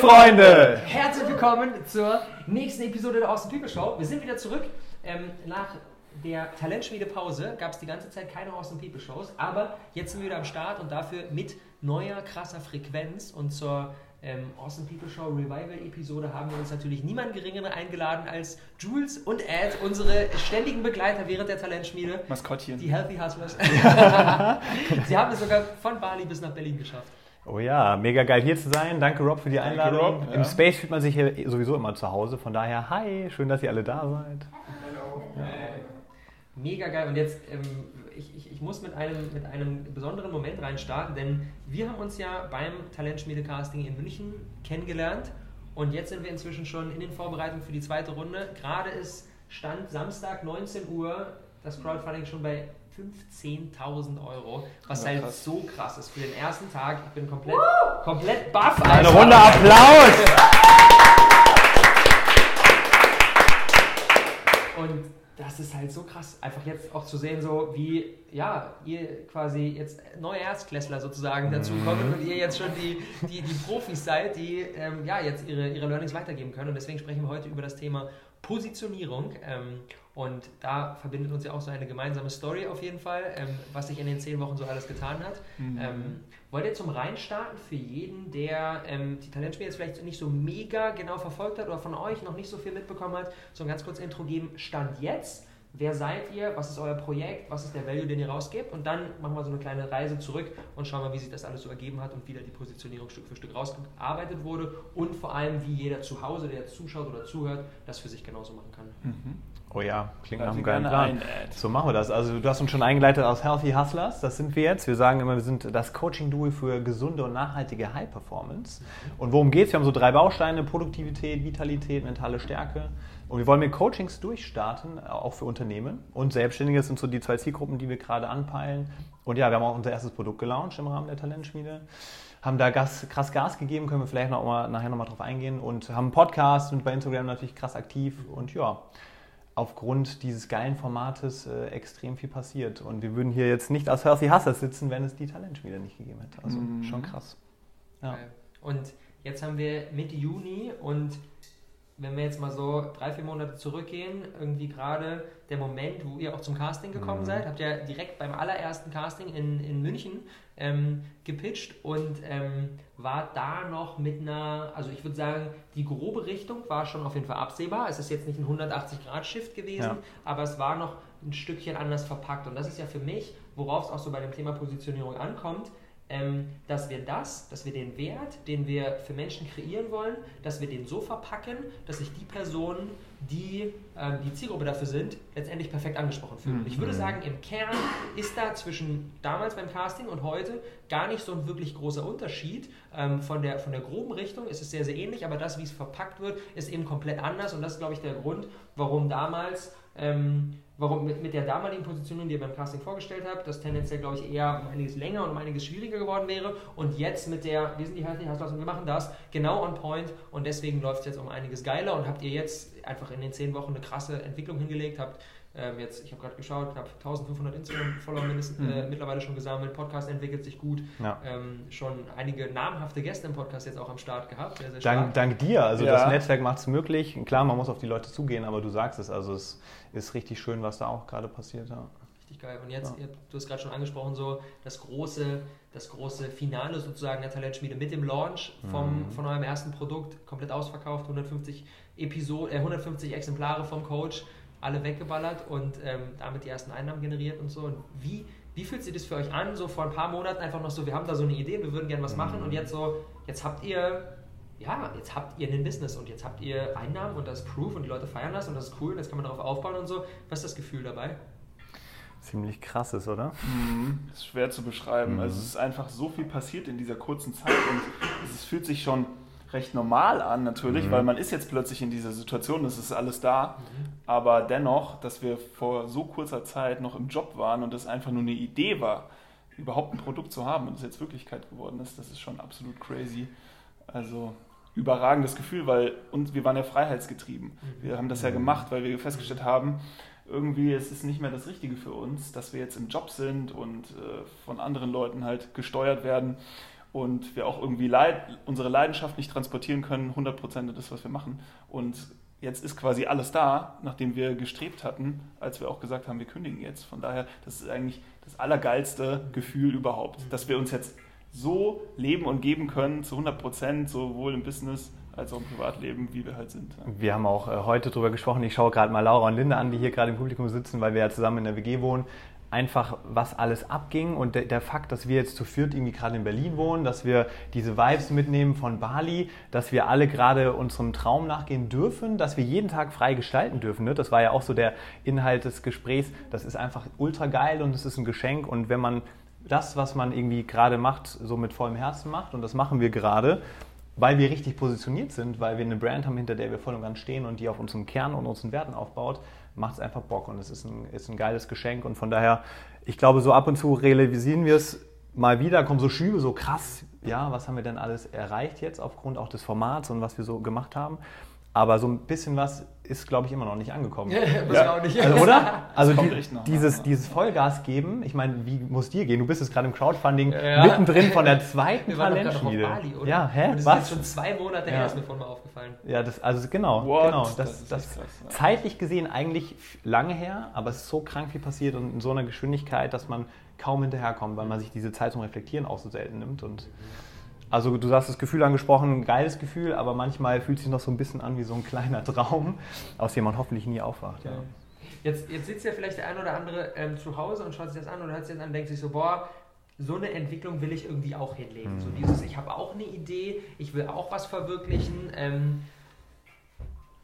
Freunde! Herzlich willkommen zur nächsten Episode der Austin People Show. Wir sind wieder zurück. Ähm, nach der Talentschmiede-Pause gab es die ganze Zeit keine Austin People Shows, aber jetzt sind wir wieder am Start und dafür mit neuer, krasser Frequenz und zur ähm, Awesome People Show Revival Episode haben wir uns natürlich niemand geringeren eingeladen als Jules und Ed, unsere ständigen Begleiter während der Talentschmiede. Maskottchen. Die Healthy Hustlers. Sie haben es sogar von Bali bis nach Berlin geschafft. Oh ja, mega geil hier zu sein. Danke Rob für die Einladung. Rob, ja. Im Space fühlt man sich hier sowieso immer zu Hause. Von daher, hi, schön, dass ihr alle da seid. Mega geil. Und jetzt, ähm, ich, ich, ich muss mit einem, mit einem besonderen Moment reinstarten, denn wir haben uns ja beim Talentschmiede-Casting in München kennengelernt und jetzt sind wir inzwischen schon in den Vorbereitungen für die zweite Runde. Gerade ist Stand Samstag 19 Uhr das Crowdfunding schon bei 15.000 Euro, was Ja, halt krass. so krass ist für den ersten Tag. Ich bin komplett, komplett baff. Eine. Runde Applaus! Und das ist halt so krass, einfach jetzt auch zu sehen, so wie ja, ihr quasi jetzt neue Erstklässler sozusagen dazu kommen und ihr jetzt schon die, die, die Profis seid, die ähm, ja, jetzt ihre, ihre Learnings weitergeben können. Und deswegen sprechen wir heute über das Thema Positionierung. Ähm, und da verbindet uns ja auch so eine gemeinsame Story auf jeden Fall, ähm, was sich in den zehn Wochen so alles getan hat. Ähm, wollt ihr zum Reinstarten für jeden, der ähm, die Talentspiele jetzt vielleicht nicht so mega genau verfolgt hat oder von euch noch nicht so viel mitbekommen hat, so ein ganz kurz Intro geben, Stand jetzt. Wer seid ihr? Was ist euer Projekt? Was ist der Value, den ihr rausgebt? Und dann machen wir so eine kleine Reise zurück und schauen mal, wie sich das alles so ergeben hat und wie da die Positionierung Stück für Stück rausgearbeitet wurde und vor allem, wie jeder zu Hause, der jetzt zuschaut oder zuhört, das für sich genauso machen kann. Oh ja, klingt nach einem geilen Plan. So machen wir das. Also du hast uns schon eingeleitet aus Healthy Hustlers, das sind wir jetzt. Wir sagen immer, wir sind das Coaching-Duo für gesunde und nachhaltige High-Performance. Und worum geht's? Wir haben so drei Bausteine, Produktivität, Vitalität, mentale Stärke. Und wir wollen mit Coachings durchstarten, auch für Unternehmen und Selbstständige. Sind so die zwei Zielgruppen, die wir gerade anpeilen. Und ja, wir haben auch unser erstes Produkt gelauncht im Rahmen der Talentschmiede. Haben da Gas, krass Gas gegeben, können wir vielleicht noch mal, nachher nochmal drauf eingehen. Und haben einen Podcast und bei Instagram natürlich krass aktiv. Und ja, aufgrund dieses geilen Formates äh, extrem viel passiert. Und wir würden hier jetzt nicht als Healthy Hustlers sitzen, wenn es die Talentschmiede nicht gegeben hätte. Also Mhm. schon krass. Ja. Und jetzt haben wir Mitte Juni und wenn wir jetzt mal so drei, vier Monate zurückgehen, irgendwie gerade der Moment, wo ihr auch zum Casting gekommen Mhm. seid, habt ihr direkt beim allerersten Casting in, in München ähm, gepitcht und ähm, war da noch mit einer, also ich würde sagen, die grobe Richtung war schon auf jeden Fall absehbar. Es ist jetzt nicht ein 180-Grad-Shift gewesen, Ja. aber es war noch ein Stückchen anders verpackt. Und das ist ja für mich, worauf es auch so bei dem Thema Positionierung ankommt, dass wir das, dass wir den Wert, den wir für Menschen kreieren wollen, dass wir den so verpacken, dass sich die Personen, die ähm, die Zielgruppe dafür sind, letztendlich perfekt angesprochen fühlen. Mhm. Ich würde sagen, im Kern ist da zwischen damals beim Casting und heute gar nicht so ein wirklich großer Unterschied. Ähm, von, der, von der groben Richtung ist es sehr, sehr ähnlich, aber das, wie es verpackt wird, ist eben komplett anders und das ist, glaube ich, der Grund, warum damals ähm, warum mit, mit der damaligen Positionierung, die ihr beim Casting vorgestellt habt, das tendenziell, glaube ich, eher um einiges länger und um einiges schwieriger geworden wäre. Und jetzt mit der, wir sind die Healthy Hustlers und wir machen das, genau on point. Und deswegen läuft es jetzt um einiges geiler und habt ihr jetzt einfach in den zehn Wochen eine krasse Entwicklung hingelegt, habt ähm, jetzt, ich habe gerade geschaut, knapp 1500 Instagram-Follower Mhm. äh, mittlerweile schon gesammelt, Podcast entwickelt sich gut, Ja. ähm, schon einige namhafte Gäste im Podcast jetzt auch am Start gehabt, sehr, sehr Dank, stark. dank dir. Also Ja. das Netzwerk macht es möglich. Klar, man muss auf die Leute zugehen, aber du sagst es. Also es ist richtig schön, was da auch gerade passiert. Ja. Richtig geil. Und jetzt, Ja. ihr, du hast gerade schon angesprochen, so das große, das große Finale sozusagen der Talentschmiede mit dem Launch vom, Mhm. von eurem ersten Produkt, komplett ausverkauft, 150 Episoden, äh, 150 Exemplare vom Coach, alle weggeballert und ähm, damit die ersten Einnahmen generiert und so. Und wie, wie fühlt sich das für euch an? So vor ein paar Monaten einfach noch so, wir haben da so eine Idee, wir würden gerne was machen und jetzt so, jetzt habt ihr ja, jetzt habt ihr ein Business und jetzt habt ihr Einnahmen und das ist Proof und die Leute feiern das und das ist cool und jetzt kann man darauf aufbauen und so. Was ist das Gefühl dabei? Ziemlich krass ist, oder? Mhm. Das ist schwer zu beschreiben. Mhm. Also es ist einfach so viel passiert in dieser kurzen Zeit und es fühlt sich schon recht normal an natürlich, Mhm. weil man ist jetzt plötzlich in dieser Situation, es ist alles da. Aber dennoch, dass wir vor so kurzer Zeit noch im Job waren und das einfach nur eine Idee war, überhaupt ein Produkt zu haben und es jetzt Wirklichkeit geworden ist, das ist schon absolut crazy. Also überragendes Gefühl, weil und wir waren ja freiheitsgetrieben. Wir haben das ja gemacht, weil wir festgestellt haben, irgendwie ist es nicht mehr das Richtige für uns, dass wir jetzt im Job sind und äh, von anderen Leuten halt gesteuert werden. Und wir auch irgendwie Leid, unsere Leidenschaft nicht transportieren können, 100% das, was wir machen. Und jetzt ist quasi alles da, nachdem wir gestrebt hatten, als wir auch gesagt haben, wir kündigen jetzt. Von daher, das ist eigentlich das allergeilste Gefühl überhaupt, dass wir uns jetzt so leben und geben können, zu 100 Prozent, sowohl im Business als auch im Privatleben, wie wir halt sind. Wir haben auch äh, heute darüber gesprochen. Ich schaue gerade mal Laura und Linda an, die hier gerade im Publikum sitzen, weil wir ja zusammen in der WG wohnen einfach, was alles abging und der, der, Fakt, dass wir jetzt zu viert irgendwie gerade in Berlin wohnen, dass wir diese Vibes mitnehmen von Bali, dass wir alle gerade unserem Traum nachgehen dürfen, dass wir jeden Tag frei gestalten dürfen. Ne? Das war ja auch so der Inhalt des Gesprächs. Das ist einfach ultra geil und es ist ein Geschenk und wenn man das, was man irgendwie gerade macht, so mit vollem Herzen macht und das machen wir gerade, weil wir richtig positioniert sind, weil wir eine Brand haben, hinter der wir voll und ganz stehen und die auf unserem Kern und unseren Werten aufbaut, macht es einfach Bock und es ist ein, ist ein geiles Geschenk. Und von daher, ich glaube, so ab und zu realisieren wir es mal wieder, kommen so Schübe, so krass, ja, was haben wir denn alles erreicht jetzt aufgrund auch des Formats und was wir so gemacht haben. Aber so ein bisschen was ist, glaube ich, immer noch nicht angekommen. ja, auch nicht. Also, oder? Also die, dieses, dieses Vollgas geben, ich meine, wie muss dir gehen? Du bist jetzt gerade im Crowdfunding ja. mittendrin von der zweiten Talentschmiede. Bali, oder? Ja, hä? Und das was? ist jetzt schon zwei Monate ja. her, ist mir vorhin mal aufgefallen. Ja, das, also genau, What? genau. Das, das, das, krass, ja. zeitlich gesehen eigentlich lange her, aber es ist so krank viel passiert und in so einer Geschwindigkeit, dass man kaum hinterherkommt, weil man sich diese Zeit zum Reflektieren auch so selten nimmt und mhm. Also du hast das Gefühl angesprochen, ein geiles Gefühl, aber manchmal fühlt es sich noch so ein bisschen an wie so ein kleiner Traum, aus dem man hoffentlich nie aufwacht. Ja. Jetzt, jetzt sitzt ja vielleicht der ein oder andere ähm, zu Hause und schaut sich das an und hört sich das an und denkt sich so, boah, so eine Entwicklung will ich irgendwie auch hinlegen. Mhm. So dieses, ich habe auch eine Idee, ich will auch was verwirklichen. Ähm,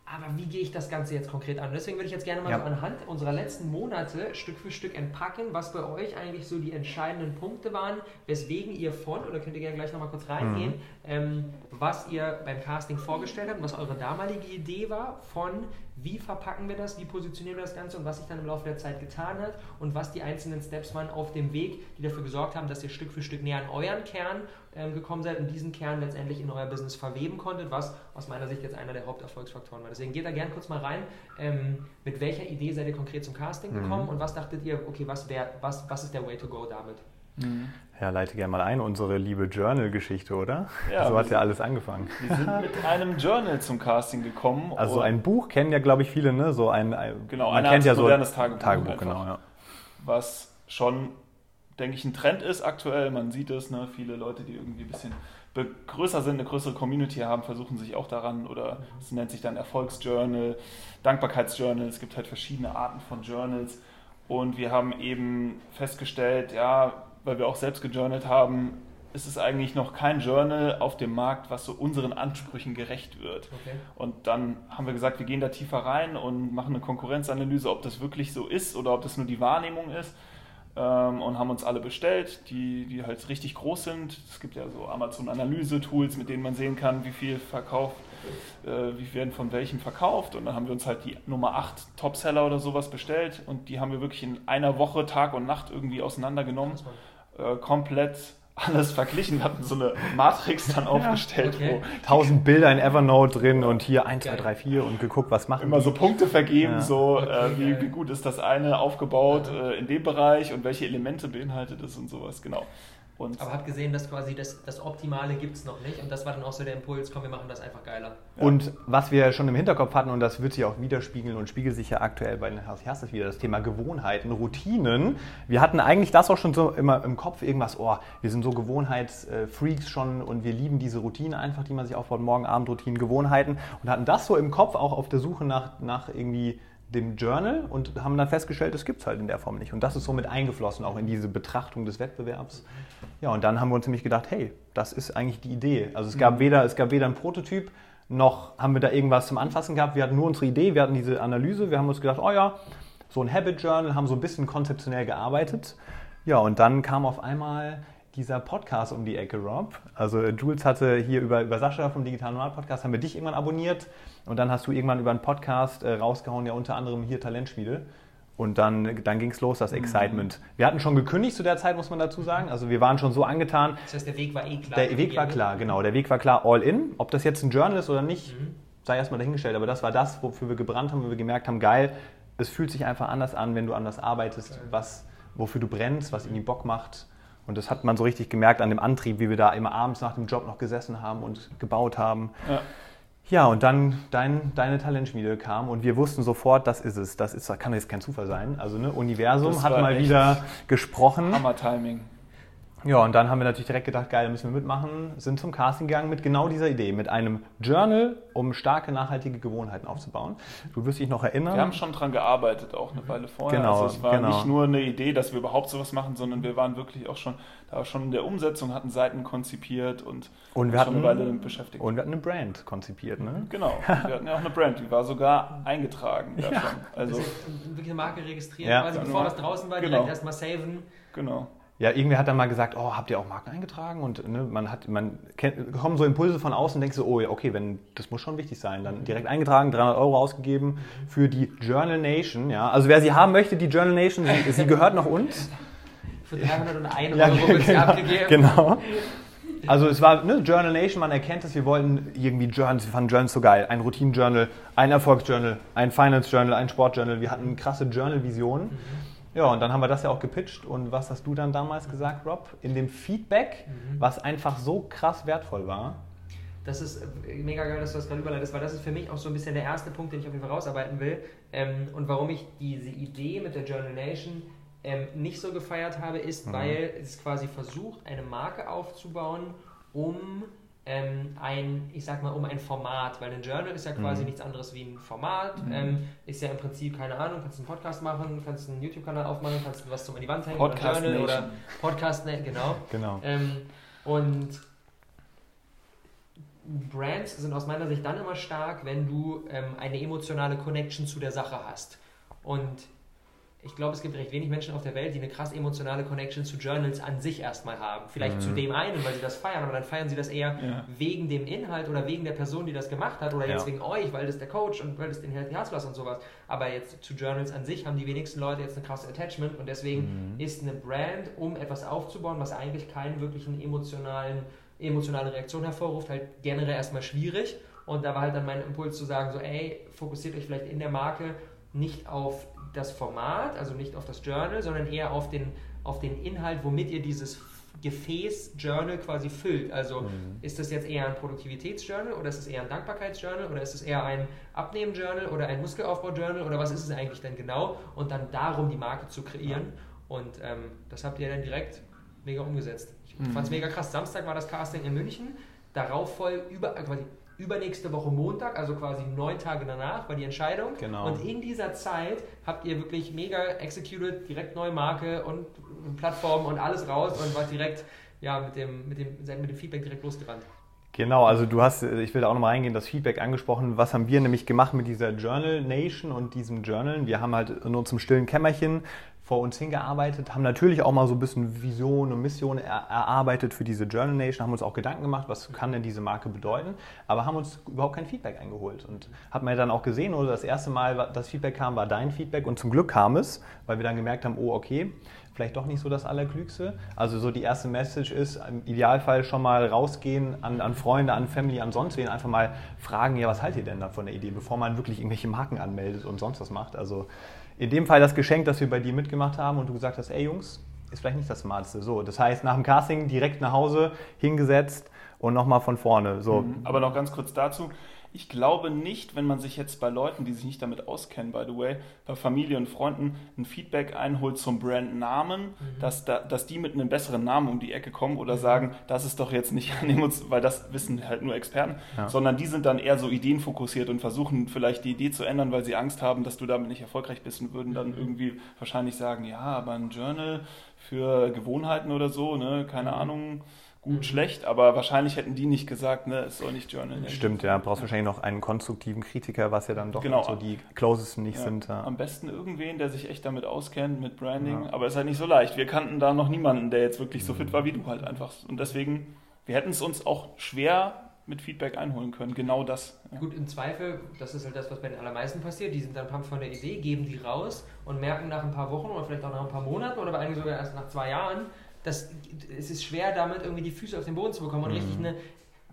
aber wie gehe ich das Ganze jetzt konkret an? deswegen würde ich jetzt gerne mal ja. so anhand unserer letzten Monate Stück für Stück entpacken, was bei euch eigentlich so die entscheidenden Punkte waren, weswegen ihr von, oder könnt ihr gerne gleich nochmal kurz reingehen, mhm. ähm, was ihr beim Casting vorgestellt habt, was eure damalige Idee war von, wie verpacken wir das, wie positionieren wir das Ganze und was sich dann im Laufe der Zeit getan hat und was die einzelnen Steps waren auf dem Weg, die dafür gesorgt haben, dass ihr Stück für Stück näher an euren Kern ähm, gekommen seid und diesen Kern letztendlich in euer Business verweben konntet, was aus meiner Sicht jetzt einer der Haupterfolgsfaktoren war. Deswegen geht da gerne kurz mal rein, ähm, mit welcher Idee seid ihr konkret zum Casting mhm. gekommen mhm. und was dachtet ihr, okay, was, wär, was, was ist der Way to go damit? Mhm. Ja, leite gerne mal ein, unsere liebe Journal-Geschichte, oder? Ja, so hat ja alles angefangen. Wir sind mit einem Journal zum Casting gekommen. Also ein Buch kennen ja, glaube ich, viele, ne? So ein, genau, man kennt ja so modernes Tagebuch, Tagebuch genau, ja. Was schon, denke ich, ein Trend ist aktuell. Man sieht es, ne? viele Leute, die irgendwie ein bisschen größer sind, eine größere Community haben, versuchen sich auch daran oder es nennt sich dann Erfolgsjournal, Dankbarkeitsjournal. Es gibt halt verschiedene Arten von Journals. Und wir haben eben festgestellt, ja, weil wir auch selbst gejournalt haben, ist es eigentlich noch kein Journal auf dem Markt, was so unseren Ansprüchen gerecht wird. Okay. Und dann haben wir gesagt, wir gehen da tiefer rein und machen eine Konkurrenzanalyse, ob das wirklich so ist oder ob das nur die Wahrnehmung ist. Ähm, und haben uns alle bestellt, die, die halt richtig groß sind. Es gibt ja so Amazon-Analyse-Tools, mit denen man sehen kann, wie viel verkauft, äh, wie werden von welchem verkauft. Und dann haben wir uns halt die Nummer 8 Topseller oder sowas bestellt und die haben wir wirklich in einer Woche, Tag und Nacht irgendwie auseinandergenommen äh, komplett alles verglichen. Wir hatten so eine Matrix dann aufgestellt, okay. wo tausend Bilder in Evernote drin und hier 1, 2, 3, 4 und geguckt, was machen Immer die? so Punkte vergeben, ja. so okay, äh, wie, wie, gut ist das eine aufgebaut ja. äh, in dem Bereich und welche Elemente beinhaltet es und sowas, genau. Und aber hat gesehen, dass quasi das, das Optimale gibt es noch nicht und das war dann auch so der Impuls, komm, wir machen das einfach geiler. Ja. Und was wir schon im Hinterkopf hatten und das wird sich auch widerspiegeln und spiegelt sich ja aktuell bei den Herzlich wieder, das Thema Gewohnheiten, Routinen. Wir hatten eigentlich das auch schon so immer im Kopf, irgendwas, oh, wir sind so Gewohnheitsfreaks schon und wir lieben diese Routinen einfach, die man sich aufbaut, Morgen-Abend-Routinen, Gewohnheiten und hatten das so im Kopf auch auf der Suche nach, nach irgendwie dem Journal und haben dann festgestellt, das gibt es halt in der Form nicht. Und das ist somit eingeflossen auch in diese Betrachtung des Wettbewerbs. Ja, und dann haben wir uns nämlich gedacht, hey, das ist eigentlich die Idee. Also es gab, mhm. weder, es gab weder ein Prototyp, noch haben wir da irgendwas zum Anfassen gehabt. Wir hatten nur unsere Idee, wir hatten diese Analyse, wir haben uns gedacht, oh ja, so ein Habit Journal, haben so ein bisschen konzeptionell gearbeitet. Ja, und dann kam auf einmal dieser Podcast um die Ecke, Rob. Also äh, Jules hatte hier über, über Sascha vom Digitalen Normal Podcast, haben wir dich irgendwann abonniert und dann hast du irgendwann über einen Podcast äh, rausgehauen, ja unter anderem hier Talentschmiede. Und dann, dann ging es los, das mhm. Excitement. Mhm. Wir hatten schon gekündigt zu der Zeit, muss man dazu sagen. Also wir waren schon so angetan. Das heißt, der Weg war eh klar. Der Weg war klar, genau. Der Weg war klar, all in. Ob das jetzt ein Journal ist oder nicht, mhm. sei erstmal dahingestellt. Aber das war das, wofür wir gebrannt haben, wo wir gemerkt haben, geil, es fühlt sich einfach anders an, wenn du anders arbeitest, was, wofür du brennst, was irgendwie Bock macht. Und das hat man so richtig gemerkt an dem Antrieb, wie wir da immer abends nach dem Job noch gesessen haben und gebaut haben. Ja. Ja, und dann dein, deine Talentschmiede kam und wir wussten sofort, das ist es. Das ist, kann jetzt kein Zufall sein. Also ne, Universum hat mal wieder gesprochen. Hammer Timing. Ja, und dann haben wir natürlich direkt gedacht, geil, da müssen wir mitmachen, sind zum Casting gegangen mit genau dieser Idee, mit einem Journal, um starke, nachhaltige Gewohnheiten aufzubauen. Du wirst dich noch erinnern. Wir haben schon dran gearbeitet, auch eine Weile vorher. Genau, also es war genau. nicht nur eine Idee, dass wir überhaupt sowas machen, sondern wir waren wirklich auch schon, da schon in der Umsetzung, hatten Seiten konzipiert und, und wir hatten, eine Weile beschäftigt. Und wir hatten eine Brand konzipiert, ne? Genau, wir hatten ja auch eine Brand, die war sogar eingetragen ja. schon. Also wirklich eine Marke registriert, ja. quasi bevor das draußen war, genau. direkt erstmal saven. Genau. Ja, irgendwer hat dann mal gesagt, oh, habt ihr auch Marken eingetragen? Und ne, man hat, man kennt, kommen so Impulse von außen und denkt so, oh ja, okay, wenn, das muss schon wichtig sein. Dann direkt eingetragen, 300 Euro ausgegeben für die Journal Nation. Ja, also wer sie haben möchte, die Journal Nation, sie, sie gehört noch uns. Für 301 ja, Euro wird sie genau, abgegeben. Genau. Also es war ne, Journal Nation, man erkennt es, wir wollten irgendwie Journals, wir fanden Journals so geil. Ein Routine-Journal, ein Erfolgsjournal, ein Finance-Journal, ein Sport-Journal. Wir hatten krasse Journal-Visionen. Mhm. Ja, und dann haben wir das ja auch gepitcht. Und was hast du dann damals gesagt, Rob? In dem Feedback, mhm. was einfach so krass wertvoll war. Das ist äh, mega geil, dass du das gerade überleitest, weil das ist für mich auch so ein bisschen der erste Punkt, den ich auf jeden Fall rausarbeiten will. Ähm, und warum ich diese Idee mit der Journal Nation ähm, nicht so gefeiert habe, ist, mhm. weil es quasi versucht, eine Marke aufzubauen, um ähm, ein, ich sag mal, um ein Format, weil ein Journal ist ja quasi mhm. nichts anderes wie ein Format, mhm. ähm, ist ja im Prinzip, keine Ahnung, kannst einen Podcast machen, kannst einen YouTube-Kanal aufmachen, kannst was zum an die Wand hängen, Podcast oder Journal oder Podcast, ne, genau. genau. Ähm, und Brands sind aus meiner Sicht dann immer stark, wenn du ähm, eine emotionale Connection zu der Sache hast. Und ich glaube, es gibt recht wenig Menschen auf der Welt, die eine krass emotionale Connection zu Journals an sich erstmal haben. Vielleicht mhm. zu dem einen, weil sie das feiern, aber dann feiern sie das eher ja. wegen dem Inhalt oder wegen der Person, die das gemacht hat oder ja. jetzt wegen euch, weil das der Coach und weil das den Healthy Hustlers und sowas. Aber jetzt zu Journals an sich haben die wenigsten Leute jetzt eine krasse Attachment und deswegen mhm. ist eine Brand, um etwas aufzubauen, was eigentlich keinen wirklichen emotionalen, emotionale Reaktion hervorruft, halt generell erstmal schwierig. Und da war halt dann mein Impuls zu sagen, so ey, fokussiert euch vielleicht in der Marke nicht auf das Format, also nicht auf das Journal, sondern eher auf den, auf den Inhalt, womit ihr dieses Gefäß-Journal quasi füllt. Also mhm. ist das jetzt eher ein Produktivitätsjournal oder ist es eher ein Dankbarkeitsjournal oder ist es eher ein Abnehmen-Journal oder ein Muskelaufbau-Journal oder was ist es eigentlich denn genau? Und dann darum die Marke zu kreieren. Und ähm, das habt ihr dann direkt mega umgesetzt. Ich mhm. fand es mega krass. Samstag war das Casting in München. Darauf voll über, quasi übernächste Woche Montag, also quasi neun Tage danach, war die Entscheidung. Genau. Und in dieser Zeit habt ihr wirklich mega executed, direkt neue Marke und Plattform und alles raus und war direkt ja, mit, dem, mit, dem, mit dem Feedback direkt losgerannt. Genau, also du hast, ich will da auch nochmal reingehen, das Feedback angesprochen. Was haben wir nämlich gemacht mit dieser Journal Nation und diesem Journal? Wir haben halt in unserem stillen Kämmerchen vor uns hingearbeitet, haben natürlich auch mal so ein bisschen Vision und Mission er erarbeitet für diese Journal Nation, haben uns auch Gedanken gemacht, was kann denn diese Marke bedeuten, aber haben uns überhaupt kein Feedback eingeholt. Und hat man ja dann auch gesehen, oder das erste Mal, das Feedback kam, war dein Feedback und zum Glück kam es, weil wir dann gemerkt haben, oh okay, vielleicht doch nicht so das Allerklügste. Also so die erste Message ist, im Idealfall schon mal rausgehen an, an Freunde, an Family, an sonst wen, einfach mal fragen, ja, was haltet ihr denn da von der Idee, bevor man wirklich irgendwelche Marken anmeldet und sonst was macht. Also in dem Fall das Geschenk, dass wir bei dir mitgemacht haben und du gesagt hast, ey Jungs, ist vielleicht nicht das Smarteste. So, das heißt, nach dem Casting direkt nach Hause hingesetzt und nochmal von vorne. So. Mhm. Aber noch ganz kurz dazu. Ich glaube nicht, wenn man sich jetzt bei Leuten, die sich nicht damit auskennen, by the way, bei Familie und Freunden ein Feedback einholt zum Brandnamen, mhm. dass, da, dass die mit einem besseren Namen um die Ecke kommen oder sagen, das ist doch jetzt nicht weil das wissen halt nur Experten, ja. sondern die sind dann eher so ideenfokussiert und versuchen vielleicht die Idee zu ändern, weil sie Angst haben, dass du damit nicht erfolgreich bist und würden dann mhm. irgendwie wahrscheinlich sagen, ja, aber ein Journal für Gewohnheiten oder so, ne, keine mhm. Ahnung gut, mhm. schlecht, aber wahrscheinlich hätten die nicht gesagt, ne, es soll nicht Journal nennen. Stimmt, ja, brauchst wahrscheinlich noch einen konstruktiven Kritiker, was ja dann doch genau. so die closesten nicht ja. sind. Ja. Am besten irgendwen, der sich echt damit auskennt, mit Branding, ja. aber es ist halt nicht so leicht. Wir kannten da noch niemanden, der jetzt wirklich so fit war wie du halt einfach. Und deswegen, wir hätten es uns auch schwer mit Feedback einholen können, genau das. Ja. Gut, im Zweifel, das ist halt das, was bei den allermeisten passiert, die sind dann pumped von der Idee, geben die raus und merken nach ein paar Wochen oder vielleicht auch nach ein paar Monaten oder bei einigen sogar erst nach zwei Jahren, das, es ist schwer, damit irgendwie die Füße auf den Boden zu bekommen und mhm. richtig eine,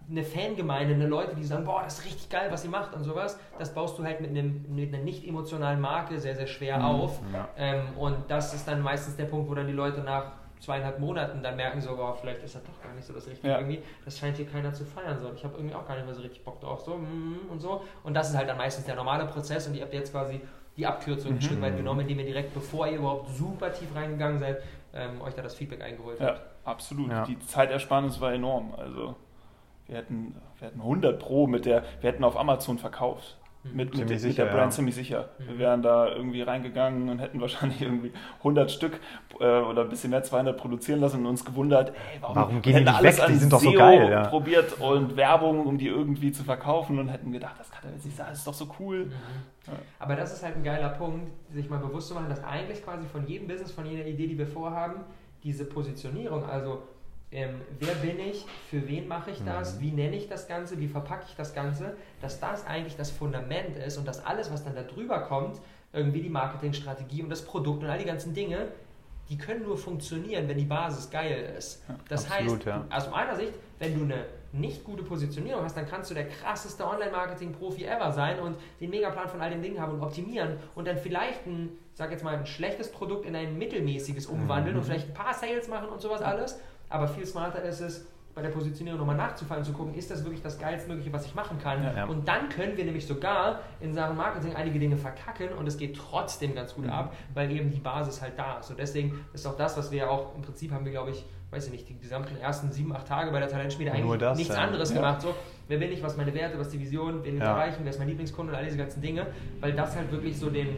eine Fangemeinde, eine Leute, die sagen, boah, das ist richtig geil, was ihr macht und sowas, das baust du halt mit, einem, mit einer nicht emotionalen Marke sehr, sehr schwer mhm. auf. Ja. Ähm, und das ist dann meistens der Punkt, wo dann die Leute nach zweieinhalb Monaten dann merken, so, boah, vielleicht ist das doch gar nicht so das Richtige Ja. irgendwie. Das scheint hier keiner zu feiern. So. Ich habe irgendwie auch gar nicht mehr so richtig Bock drauf. So, mm, und so. Und das ist halt dann meistens der normale Prozess und ihr habt jetzt quasi die Abkürzung ein Stück weit genommen, indem ihr direkt, bevor ihr überhaupt super tief reingegangen seid, ähm, euch da das Feedback eingeholt Ja, habt. absolut. Ja. Die Zeitersparnis war enorm. Also wir hätten, wir hätten 100 Pro mit der, wir hätten auf Amazon verkauft. Mit, mit, Ziemlich mit sicher, der Brand ja. ziemlich sicher. Wir wären da irgendwie reingegangen und hätten wahrscheinlich irgendwie 100 Stück äh, oder ein bisschen mehr, 200 produzieren lassen und uns gewundert, ey, warum, Warum gehen die nicht alles weg? Die an sind doch so SEO geil, ja. probiert und Werbung, um die irgendwie zu verkaufen und hätten gedacht, das kann ja jetzt nicht sein, das ist doch so cool. Aber das ist halt ein geiler Punkt, sich mal bewusst zu machen, dass eigentlich quasi von jedem Business, von jeder Idee, die wir vorhaben, diese Positionierung, also ähm, wer bin ich, für wen mache ich das, wie nenne ich das Ganze, wie verpacke ich das Ganze, dass das eigentlich das Fundament ist und dass alles, was dann da drüber kommt, irgendwie die Marketingstrategie und das Produkt und all die ganzen Dinge, die können nur funktionieren, wenn die Basis geil ist. Das absolut, heißt, ja. aus meiner Sicht, wenn du eine nicht gute Positionierung hast, dann kannst du der krasseste Online-Marketing-Profi ever sein und den Megaplan von all den Dingen haben und optimieren und dann vielleicht ein, sag jetzt mal, ein schlechtes Produkt in ein mittelmäßiges umwandeln und vielleicht ein paar Sales machen und sowas alles. Aber viel smarter ist es, bei der Positionierung nochmal nachzufallen, zu gucken, ist das wirklich das geilstmögliche, was ich machen kann? Ja, ja. Und dann können wir nämlich sogar in Sachen Marketing einige Dinge verkacken und es geht trotzdem ganz Mhm. gut ab, weil eben die Basis halt da ist. Und deswegen ist auch das, was wir auch im Prinzip haben wir, glaube ich, weiß ich nicht, die gesamten ersten sieben, acht Tage bei der Talentschmiede eigentlich das, nichts ja. anderes Ja. gemacht. So, wer will ich, was meine Werte, was die Vision, wen will ich Ja. erreichen, wer ist mein Lieblingskunde und all diese ganzen Dinge, weil das halt wirklich so den,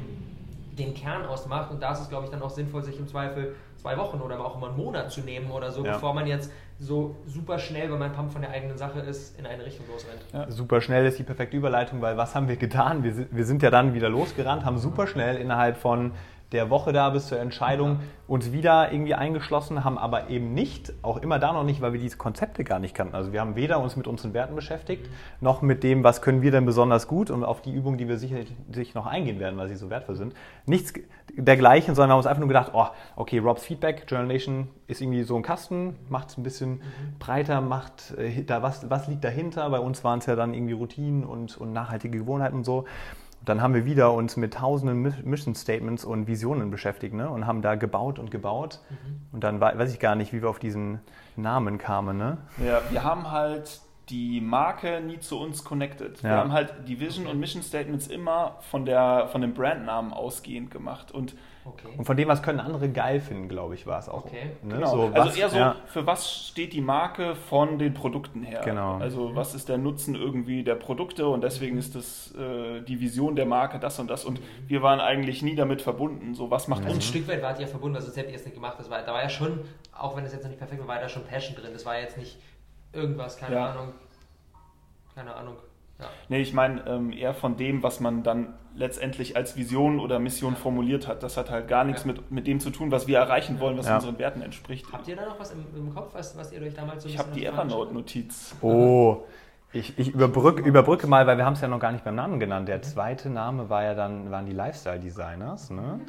den Kern ausmacht und da ist es, glaube ich, dann auch sinnvoll, sich im Zweifel zwei Wochen oder auch mal einen Monat zu nehmen oder so, Ja. bevor man jetzt so super schnell, wenn man Pump von der eigenen Sache ist, in eine Richtung losrennt. Super schnell ist die perfekte Überleitung, weil was haben wir getan? Wir wir sind ja dann wieder losgerannt, haben super schnell innerhalb von der Woche da bis zur Entscheidung uns wieder irgendwie eingeschlossen, haben aber eben nicht, auch immer da noch nicht, weil wir diese Konzepte gar nicht kannten. Also wir haben weder uns mit unseren Werten beschäftigt, noch mit dem, was können wir denn besonders gut und auf die Übungen, die wir sicherlich sich noch eingehen werden, weil sie so wertvoll sind. Nichts dergleichen, sondern wir haben uns einfach nur gedacht, oh, okay, Robs Feedback, Journal Nation ist irgendwie so ein Kasten, macht es ein bisschen breiter, macht äh, da was, was liegt dahinter. Bei uns waren es ja dann irgendwie Routinen und, und nachhaltige Gewohnheiten und so. Dann haben wir wieder uns mit tausenden Mi- Mission Statements und Visionen beschäftigt ne? und haben da gebaut und gebaut. Und dann wei- weiß ich gar nicht, wie wir auf diesen Namen kamen. Ne? Ja, wir haben halt die Marke nie zu uns connected. Wir Ja. haben halt die Vision und Mission Statements immer von, der, von dem Brandnamen ausgehend gemacht. Und Okay. Und von dem, was können andere geil finden, glaube ich, war es auch. Okay. Ne? genau, So, also was- eher so, ja. für was steht die Marke von den Produkten her? Genau. Also was ist der Nutzen irgendwie der Produkte und deswegen ist das äh, die Vision der Marke das und das. Und wir waren eigentlich nie damit verbunden. So, was macht Also ein uns Stück weit wart ihr verbunden, also sonst hättet ihr es nicht gemacht. Das war, da war ja schon, auch wenn es jetzt noch nicht perfekt war, war da schon Passion drin. Das war jetzt nicht irgendwas, keine Ja. Ahnung. Keine Ahnung. Ja. Nee, ich meine ähm, eher von dem, was man dann letztendlich als Vision oder Mission formuliert hat. Das hat halt gar nichts Ja. mit, mit dem zu tun, was wir erreichen wollen, was Ja. unseren Werten entspricht. Habt ihr da noch was im, im Kopf, was, was ihr euch damals so Ich habe die Evernote-Notiz. Oh, ich, ich überbrücke, überbrücke mal, weil wir haben es ja noch gar nicht beim Namen genannt. Der zweite Name war ja dann, waren die Lifestyle Designers. Ne?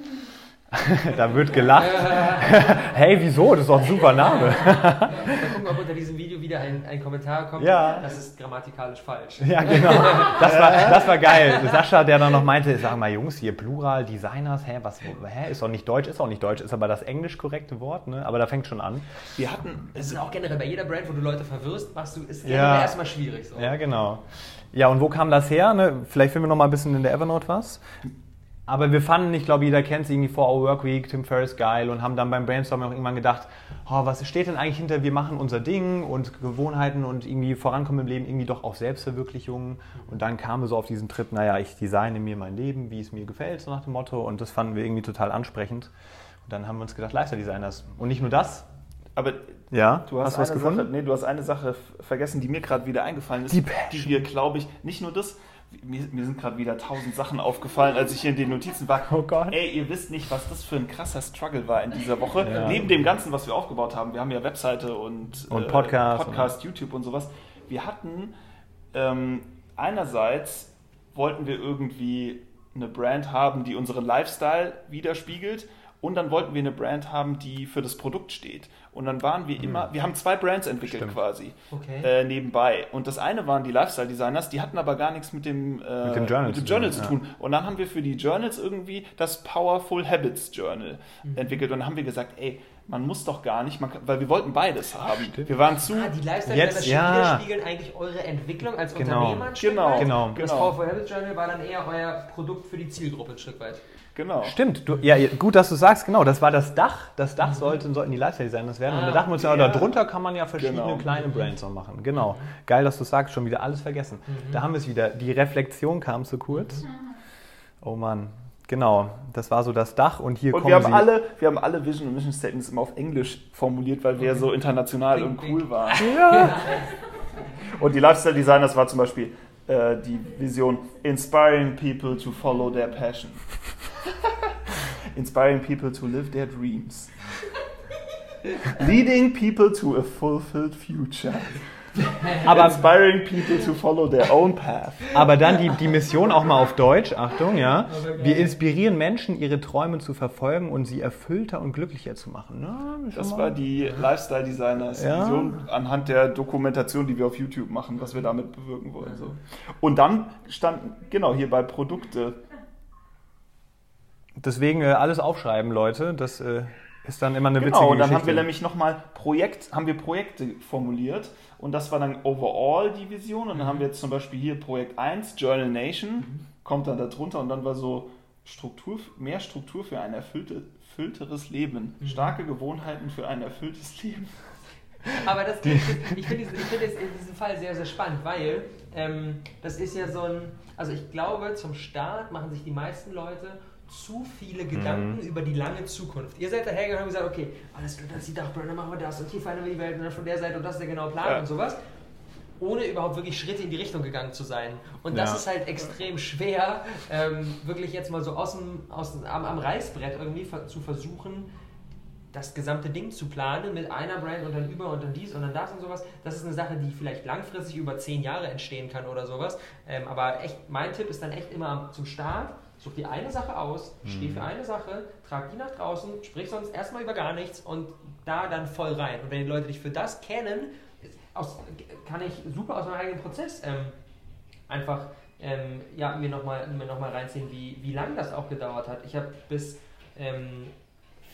da wird gelacht. hey, wieso? Das ist doch ein super Name. Mal gucken, ob unter diesem Video wieder ein, ein Kommentar kommt. Ja. Das ist grammatikalisch falsch. Ja, genau. Das war, das war geil. Sascha, der dann noch meinte, sag mal Jungs, hier Plural, Designers, hä, was, hä, ist doch nicht Deutsch, ist auch nicht Deutsch, ist aber das englisch korrekte Wort, ne? Aber da fängt schon an. Wir hatten, Das ist auch generell bei jeder Brand, wo du Leute verwirrst, machst du, ist Ja. generell erstmal schwierig. So. Ja, genau. Ja, und wo kam das her? Ne? Vielleicht finden wir noch mal ein bisschen in der Evernote was. Aber wir fanden, ich glaube, jeder kennt es irgendwie 4 Hour Work Week, Tim Ferriss geil und haben dann beim Brainstorming auch irgendwann gedacht, oh, was steht denn eigentlich hinter, wir machen unser Ding und Gewohnheiten und irgendwie vorankommen im Leben, irgendwie doch auch Selbstverwirklichung. Und dann kamen wir so auf diesen Trip, naja, ich designe mir mein Leben, wie es mir gefällt, so nach dem Motto. Und das fanden wir irgendwie total ansprechend. Und dann haben wir uns gedacht, Lifestyle Designers. Und nicht nur das. aber Ja, du hast, was eine gefunden? Sache, nee, du hast eine Sache vergessen, die mir gerade wieder eingefallen ist, Die die, wir, glaube ich, nicht nur das, mir, mir sind gerade wieder tausend Sachen aufgefallen, als ich hier in den Notizen war. Oh Gott. Ey, ihr wisst nicht, was das für ein krasser Struggle war in dieser Woche. Ja. Neben dem Ganzen, was wir aufgebaut haben. Wir haben ja Webseite und, Und Podcast. Podcast YouTube und sowas. Wir hatten ähm, einerseits wollten wir irgendwie eine Brand haben, die unseren Lifestyle widerspiegelt. Und dann wollten wir eine Brand haben, die für das Produkt steht. Und dann waren wir immer, wir haben zwei Brands entwickelt Stimmt. quasi Okay. äh, nebenbei. Und das eine waren die Lifestyle Designers, die hatten aber gar nichts mit dem, äh, Mit dem Journal mit dem zu Journal tun, zu tun. Und dann haben wir für die Journals irgendwie das Powerful Habits Journal Mhm. entwickelt. Und dann haben wir gesagt, ey, man muss doch gar nicht, man, weil wir wollten beides haben. Wir waren zu. Ah, die Lifestyle Jetzt, ja. widerspiegeln eigentlich eure Entwicklung als Genau. Unternehmer ein Stück Genau. weit. Genau. Das Genau. Powerful Habits Journal war dann eher euer Produkt für die Zielgruppe ein Stück weit. Genau. Stimmt, du, ja, gut, dass du sagst, genau, das war das Dach. Das Dach sollten, sollten die Lifestyle-Designers werden. und Ah, da dachten wir uns ja, ja. darunter kann man ja verschiedene Genau. kleine Brands noch machen. Genau. Geil, dass du sagst, schon wieder alles vergessen. Da haben wir es wieder. Die Reflexion kam zu kurz. Oh Mann. Genau, das war so das Dach und hier Und kommen wir haben, sie. alle, wir haben alle Vision und Mission Statements immer auf Englisch formuliert, weil wir so international und cool waren. ja. Und die Lifestyle Designers war zum Beispiel äh, die Vision Inspiring people to follow their passion. Inspiring people to live their dreams. Leading people to a fulfilled future. aber, Inspiring people to follow their own path. aber dann die, die Mission auch mal auf Deutsch, Achtung, ja. Wir inspirieren Menschen, ihre Träume zu verfolgen und sie erfüllter und glücklicher zu machen. Na, Das war die Lifestyle Designers Ja. Vision anhand der Dokumentation, die wir auf YouTube machen, was wir damit bewirken wollen. So. Und dann standen, genau, hier bei Produkte. Deswegen äh, alles aufschreiben, Leute. Das äh, ist dann immer eine witzige Genau, und dann Geschichte. haben wir nämlich nochmal Projekt, haben wir Projekte formuliert und das war dann overall die Vision und dann haben wir jetzt zum Beispiel hier Projekt 1, Journal Nation, kommt dann darunter und dann war so Struktur, mehr Struktur für ein erfüllte, erfüllteres Leben, starke Gewohnheiten für ein erfülltes Leben. Aber das, ich finde ich find diesen, find diesem Fall sehr, sehr spannend, weil ähm, das ist ja so ein, also ich glaube, zum Start machen sich die meisten Leute zu viele Gedanken über die lange Zukunft. Ihr seid dahergegangen und gesagt, okay, alles klar, das ist die Dachbrille, dann machen wir das und hier verändern wir die Welt und dann von der Seite und das ist der genaue Plan Ja. und sowas. Ohne überhaupt wirklich Schritte in die Richtung gegangen zu sein. Und das Ja. ist halt extrem schwer, ähm, wirklich jetzt mal so aus dem, aus dem, am, am Reißbrett irgendwie zu versuchen, das gesamte Ding zu planen mit einer Brand und dann über und dann dies und dann das und sowas, das ist eine Sache, die vielleicht langfristig über zehn Jahre entstehen kann oder sowas. Ähm, aber echt, mein Tipp ist dann echt immer am- zum Start, such dir eine Sache aus, steh für eine Sache, trag die nach draußen, sprich sonst erstmal über gar nichts und da dann voll rein. Und wenn die Leute dich für das kennen, aus, kann ich super aus meinem eigenen Prozess ähm, einfach ähm, ja, mir nochmal noch mal reinziehen, wie, wie lange das auch gedauert hat. Ich habe bis ähm,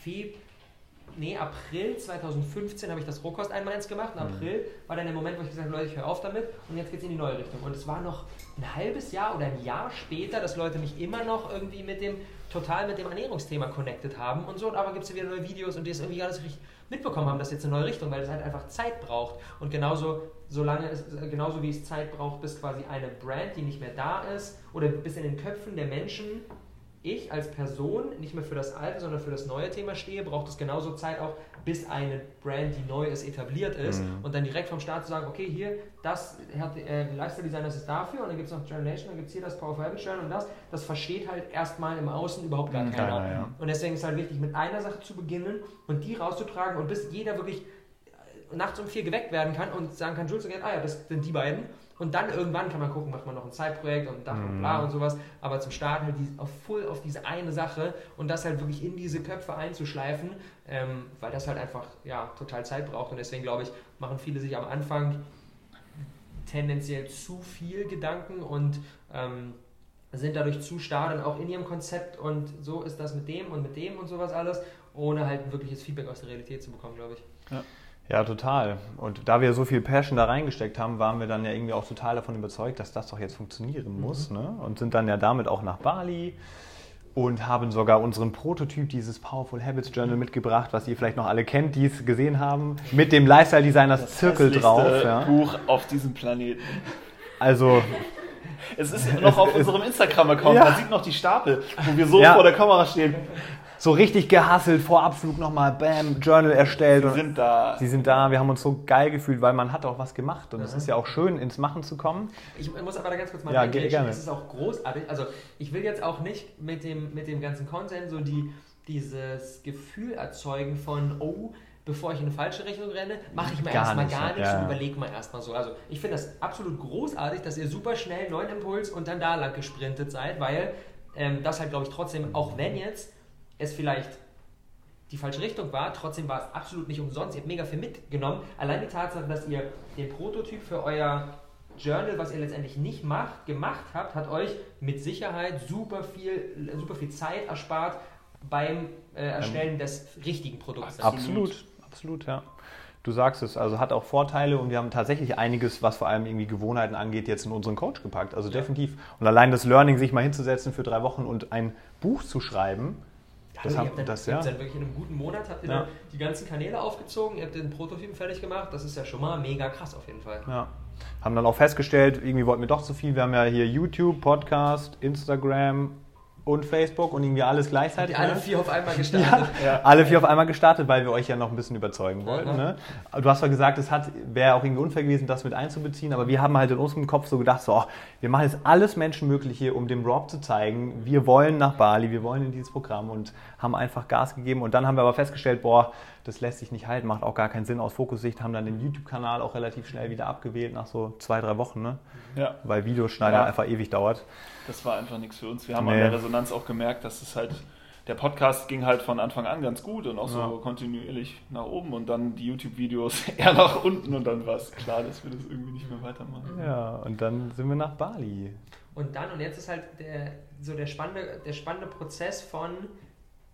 Feb nee, April 2015 habe ich das Rohkost einmal eins gemacht. Im April war dann der Moment, wo ich gesagt habe, Leute, ich höre auf damit und jetzt geht es in die neue Richtung. Und es war noch ein halbes Jahr oder ein Jahr später, dass Leute mich immer noch irgendwie mit dem, total mit dem Ernährungsthema connected haben und so. Und aber gibt es ja wieder neue Videos und die es irgendwie gar nicht so richtig mitbekommen haben, dass jetzt eine neue Richtung, weil es halt einfach Zeit braucht. Und genauso, solange es, genauso wie es Zeit braucht, bis quasi eine Brand, die nicht mehr da ist, oder bis in den Köpfen der Menschen ich als Person nicht mehr für das alte, sondern für das neue Thema stehe, braucht es genauso Zeit auch, bis eine Brand, die neu ist, etabliert ist Mhm. und dann direkt vom Start zu sagen, okay, hier, das hat äh, Lifestyle Design, das ist dafür und dann gibt es noch Nation, dann gibt es hier das Powerful Habits Journal und das, das versteht halt erstmal im Außen überhaupt gar Mhm, keiner. keiner, ja. Und deswegen ist halt wichtig, mit einer Sache zu beginnen und die rauszutragen und bis jeder wirklich äh, nachts um vier geweckt werden kann und sagen kann, Jules, ah ja, das sind die beiden. Und dann irgendwann kann man gucken, macht man noch ein Zeitprojekt und Dach und bla und sowas. Aber zum Start halt die, auf voll auf diese eine Sache und das halt wirklich in diese Köpfe einzuschleifen, ähm, weil das halt einfach ja, total Zeit braucht. Und deswegen glaube ich, machen viele sich am Anfang tendenziell zu viel Gedanken und ähm, sind dadurch zu starr dann auch in ihrem Konzept und so ist das mit dem und mit dem und sowas alles, ohne halt ein wirkliches Feedback aus der Realität zu bekommen, glaube ich. Ja, total. Und da wir so viel Passion da reingesteckt haben, waren wir dann ja irgendwie auch total davon überzeugt, dass das doch jetzt funktionieren muss. Ne? Und sind dann ja damit auch nach Bali und haben sogar unseren Prototyp, dieses Powerful Habits Journal mitgebracht, was ihr vielleicht noch alle kennt, die es gesehen haben, mit dem Lifestyle Designers Zirkel hässlichste drauf. Ja? Buch auf diesem Planeten. Also, Es ist noch auf es- unserem Instagram-Account, Ja. man sieht noch die Stapel, wo wir so Ja. vor der Kamera stehen. So richtig gehasselt, vor Abflug nochmal, bam, Journal erstellt. Und sind da. Sie sind da, wir haben uns so geil gefühlt, weil man hat auch was gemacht. Und es ist ja auch schön, ins Machen zu kommen. Ich muss aber da ganz kurz mal Ja, gerne. Es ist auch großartig. Also ich will jetzt auch nicht mit dem, mit dem ganzen Content so die, dieses Gefühl erzeugen von, oh, bevor ich in eine falsche Richtung renne, mache ich mir erstmal gar ja. nichts und Ja. überlege mal erstmal so. Also ich finde das absolut großartig, dass ihr super schnell neuen Impuls und dann da lang gesprintet seid, weil ähm, das halt, glaube ich, trotzdem, auch wenn jetzt es vielleicht die falsche Richtung war, trotzdem war es absolut nicht umsonst. Ihr habt mega viel mitgenommen. Allein die Tatsache, dass ihr den Prototyp für euer Journal, was ihr letztendlich nicht macht, gemacht habt, hat euch mit Sicherheit super viel, super viel Zeit erspart, beim äh, Erstellen des richtigen Produkts. Absolut, absolut, ja. Du sagst es, also hat auch Vorteile und wir haben tatsächlich einiges, was vor allem irgendwie Gewohnheiten angeht, jetzt in unseren Coach gepackt. Also definitiv. Und allein das Learning, sich mal hinzusetzen für drei Wochen und ein Buch zu schreiben, Das das also, haben- ihr habt dann, das, ja. dann wirklich in einem guten Monat habt ihr Ja. dann die ganzen Kanäle aufgezogen, ihr habt den Prototypen fertig gemacht. Das ist ja schon mal mega krass auf jeden Fall. Ja. Haben dann auch festgestellt, irgendwie wollten wir doch zu viel. Wir haben ja hier YouTube, Podcast, Instagram und Facebook und irgendwie alles gleichzeitig. Die alle ne? vier auf einmal gestartet. Ja. Alle vier auf einmal gestartet, weil wir euch ja noch ein bisschen überzeugen wollten. Ne? Du hast zwar gesagt, es hat- wäre auch irgendwie unfair gewesen, das mit einzubeziehen, aber wir haben halt in unserem Kopf so gedacht, so, oh, wir machen jetzt alles Menschenmögliche, um dem Rob zu zeigen, wir wollen nach Bali, wir wollen in dieses Programm und haben einfach Gas gegeben. Und dann haben wir aber festgestellt, boah, das lässt sich nicht halten, macht auch gar keinen Sinn aus Fokussicht, haben dann den YouTube-Kanal auch relativ schnell wieder abgewählt nach so zwei, drei Wochen, ne? Ja, weil Videoschneiden Ja. einfach ewig dauert. das war einfach nichts für uns. Wir haben Nee. an der Resonanz auch gemerkt, dass es halt, der Podcast ging halt von Anfang an ganz gut und auch so Ja. kontinuierlich nach oben und dann die YouTube-Videos eher nach unten und dann war es klar, dass wir das irgendwie nicht mehr weitermachen. Ja, und dann sind wir nach Bali. Und dann, und jetzt ist halt der, so der spannende, der spannende Prozess von